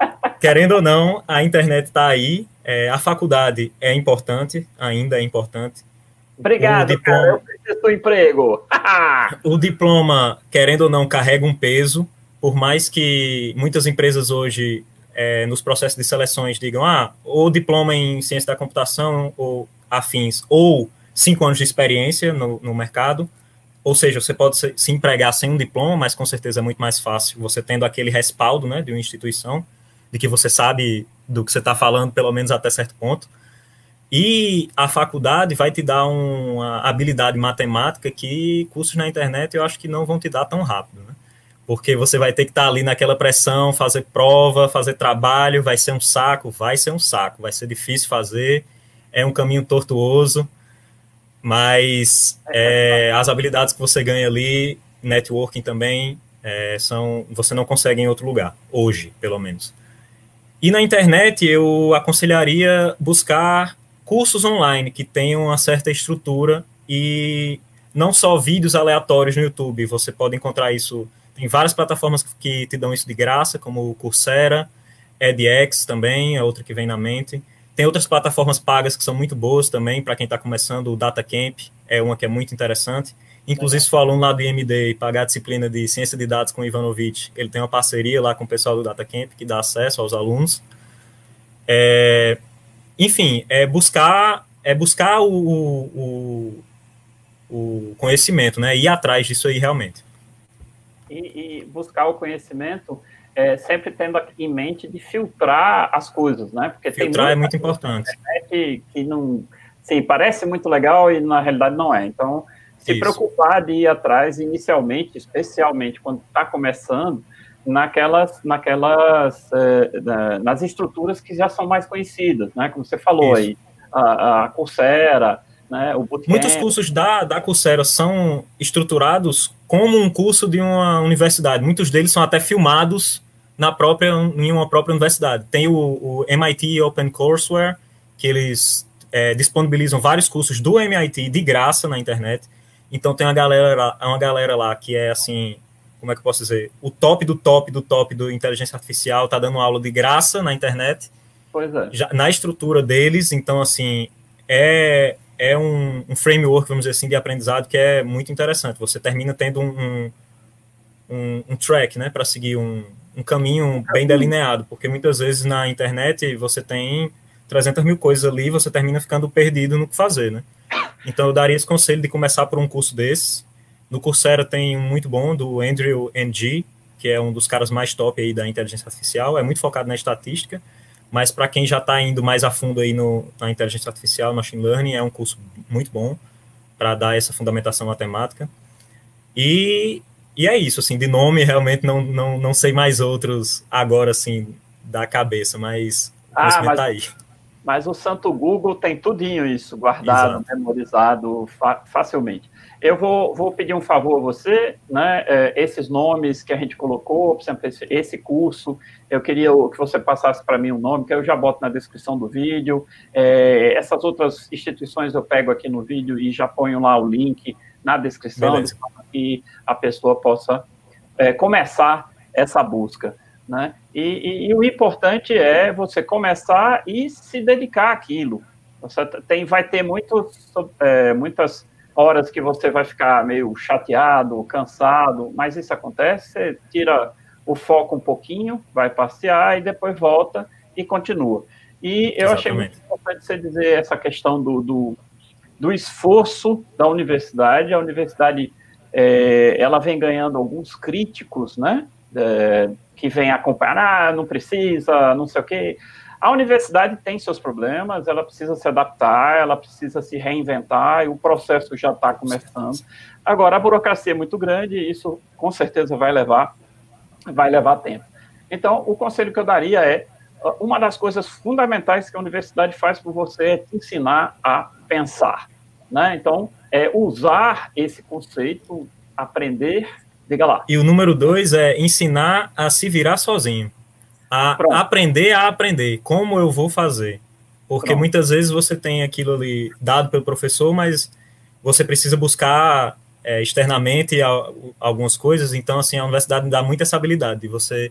Querendo ou não, a internet está aí. É, a faculdade é importante, ainda é importante. Obrigado, diploma, cara, eu preciso do emprego. o diploma, querendo ou não, carrega um peso, por mais que muitas empresas hoje, é, nos processos de seleções, digam, ah, ou diploma em ciência da computação, ou afins, ou cinco anos de experiência no, no mercado, ou seja, você pode se, se empregar sem um diploma, mas com certeza é muito mais fácil você tendo aquele respaldo, né, de uma instituição, de que você sabe do que você está falando, pelo menos até certo ponto. E a faculdade vai te dar uma habilidade matemática que cursos na internet eu acho que não vão te dar tão rápido, né? Porque você vai ter que estar tá ali naquela pressão, fazer prova, fazer trabalho, vai ser um saco, vai ser um saco, vai ser difícil fazer, é um caminho tortuoso, mas é, as habilidades que você ganha ali, networking também, é, são você não consegue em outro lugar, hoje, pelo menos. E na internet eu aconselharia buscar cursos online que tenham uma certa estrutura e não só vídeos aleatórios no YouTube. Você pode encontrar isso. Tem várias plataformas que te dão isso de graça, como o Coursera, edX também, é outra que vem na mente. Tem outras plataformas pagas que são muito boas também, para quem está começando, o DataCamp é uma que é muito interessante. Inclusive, se for aluno lá do IMD e pagar a disciplina de ciência de dados com o Ivanovic, ele tem uma parceria lá com o pessoal do DataCamp que dá acesso aos alunos. É, enfim, é buscar, é buscar o, o, o conhecimento, né? Ir atrás disso aí realmente. E, e buscar o conhecimento é, sempre tendo em mente de filtrar as coisas, né? Porque filtrar é muito importante. Que, que não, sim, parece muito legal e na realidade não é. Então, se Isso. preocupar de ir atrás inicialmente, especialmente quando está começando, naquelas, naquelas é, nas estruturas que já são mais conhecidas, né? Como você falou Isso. aí, a, a Coursera, né? O Bootcamp. Muitos cursos da, da Coursera são estruturados como um curso de uma universidade. Muitos deles são até filmados na própria, em uma própria universidade. Tem o, o MIT Open Courseware, que eles é, disponibilizam vários cursos do MIT de graça na internet. Então tem uma galera, uma galera lá que é assim como é que eu posso dizer, o top do top do top do inteligência artificial está dando aula de graça na internet. Pois é. Já, na estrutura deles, então, assim, é, é um, um, framework, vamos dizer assim, de aprendizado que é muito interessante. Você termina tendo um, um, um track, né, para seguir um, um caminho bem delineado, porque muitas vezes na internet você tem 300 mil coisas ali e você termina ficando perdido no que fazer, né? Então eu daria esse conselho de começar por um curso desse, no Coursera tem um muito bom do Andrew Ng, que é um dos caras mais top aí da inteligência artificial, é muito focado na estatística, mas para quem já está indo mais a fundo aí no, na inteligência artificial, machine learning, é um curso muito bom para dar essa fundamentação matemática. E, e é isso, assim, de nome realmente não, não, não sei mais outros agora, assim, da cabeça, mas ah, mas, tá aí. Mas o santo Google tem tudinho isso guardado, Exato. memorizado fa facilmente. Eu vou, vou pedir um favor a você, né? É, esses nomes que a gente colocou, por exemplo, esse, esse curso, eu queria que você passasse para mim o um nome, que eu já boto na descrição do vídeo. É, essas outras instituições eu pego aqui no vídeo e já ponho lá o link na descrição, para que a pessoa possa é, começar essa busca. Né? E, e, e, o importante é você começar e se dedicar àquilo. Você tem, vai ter muitos, é, muitas horas que você vai ficar meio chateado, cansado, mas isso acontece, você tira o foco um pouquinho, vai passear e depois volta e continua. E eu Exatamente. achei muito importante você dizer essa questão do, do, do esforço da universidade. A universidade é, ela vem ganhando alguns críticos, né? É, que vem acompanhar, ah, não precisa, não sei o quê. A universidade tem seus problemas, ela precisa se adaptar, ela precisa se reinventar, e o processo já está começando. Agora, a burocracia é muito grande e isso com certeza vai levar, vai levar tempo. Então, o conselho que eu daria é uma das coisas fundamentais que a universidade faz por você é te ensinar a pensar. Né? Então, é usar esse conceito, aprender, diga lá. E o número dois é ensinar a se virar sozinho. A Pronto. aprender a aprender. Como eu vou fazer? Porque Pronto. muitas vezes você tem aquilo ali dado pelo professor, mas você precisa buscar é, externamente algumas coisas. Então, assim, a universidade dá muito essa habilidade de você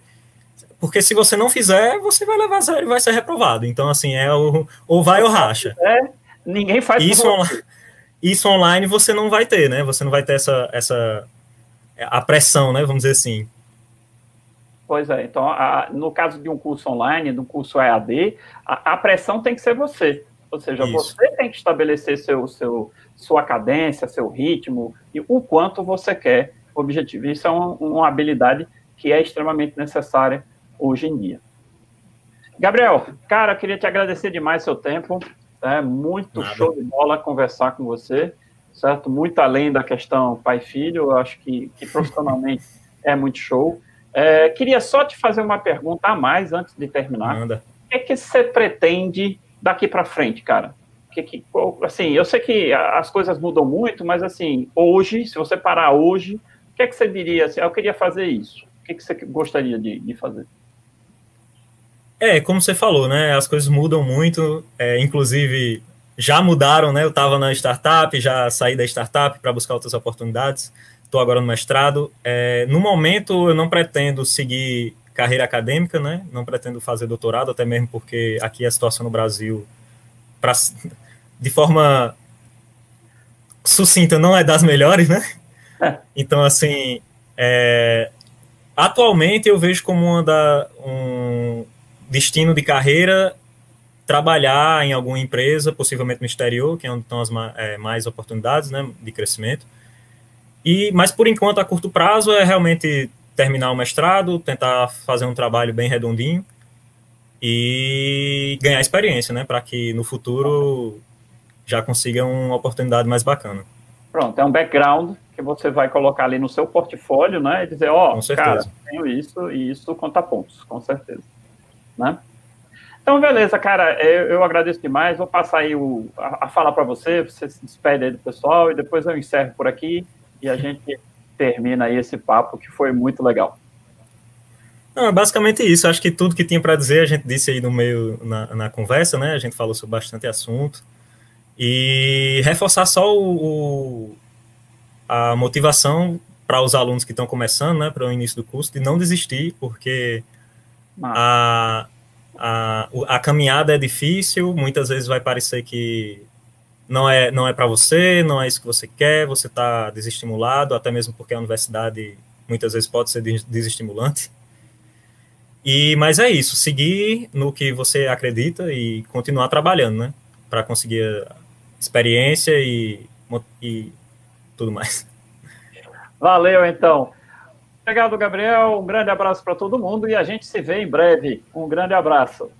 porque se você não fizer, você vai levar zero e vai ser reprovado. Então, assim, é o, ou vai ou racha. É, ninguém faz isso, isso online você não vai ter, né? Você não vai ter essa, essa a pressão, né? Vamos dizer assim. Pois é. Então, a, no caso de um curso online, de um curso EAD, a, a pressão tem que ser você. Ou seja, isso. você tem que estabelecer seu, seu, sua cadência, seu ritmo e o quanto você quer o objetivo. Isso é uma, uma habilidade que é extremamente necessária hoje em dia. Gabriel, cara, queria te agradecer demais seu tempo. É muito Nada. show de bola conversar com você, certo? Muito além da questão pai-filho, eu acho que, que profissionalmente é muito show. É, queria só te fazer uma pergunta a mais antes de terminar. Manda. O que, é que você pretende daqui para frente, cara? Que, que, assim, eu sei que as coisas mudam muito, mas assim, hoje, se você parar hoje, o que é que você diria? Assim, eu queria fazer isso. O que, é que você gostaria de, de fazer? É, como você falou, né? As coisas mudam muito, é, inclusive já mudaram, né? Eu estava na startup, já saí da startup para buscar outras oportunidades. Estou agora no mestrado. É, no momento, eu não pretendo seguir carreira acadêmica, né? Não pretendo fazer doutorado, até mesmo porque aqui a situação no Brasil, pra, de forma sucinta, não é das melhores, né? Então, assim, é, atualmente eu vejo como uma da, um, destino de carreira trabalhar em alguma empresa, possivelmente no exterior, que é onde estão as é, mais oportunidades né, de crescimento. E, mas por enquanto, a curto prazo, é realmente terminar o mestrado, tentar fazer um trabalho bem redondinho e ganhar experiência, né, para que no futuro já consiga uma oportunidade mais bacana. Pronto, é um background que você vai colocar ali no seu portfólio, né, e dizer, ó, oh, cara, tenho isso e isso conta pontos, com certeza né? Então, beleza, cara, eu, eu agradeço demais. Vou passar aí o, a, a fala para você, você se despede aí do pessoal e depois eu encerro por aqui e a gente termina aí esse papo que foi muito legal. Não, é basicamente isso. Acho que tudo que tinha para dizer a gente disse aí no meio na, na, conversa, né? A gente falou sobre bastante assunto e reforçar só o, o a motivação para os alunos que estão começando, né? Para o início do curso, de não desistir, porque a, a, a caminhada é difícil, muitas vezes vai parecer que não é, não é para você, não é isso que você quer, você está desestimulado, até mesmo porque a universidade muitas vezes pode ser desestimulante. E, mas é isso, seguir no que você acredita e continuar trabalhando, né? Para conseguir experiência e, e tudo mais. Valeu, então. Obrigado, Gabriel. Um grande abraço para todo mundo e a gente se vê em breve. Um grande abraço.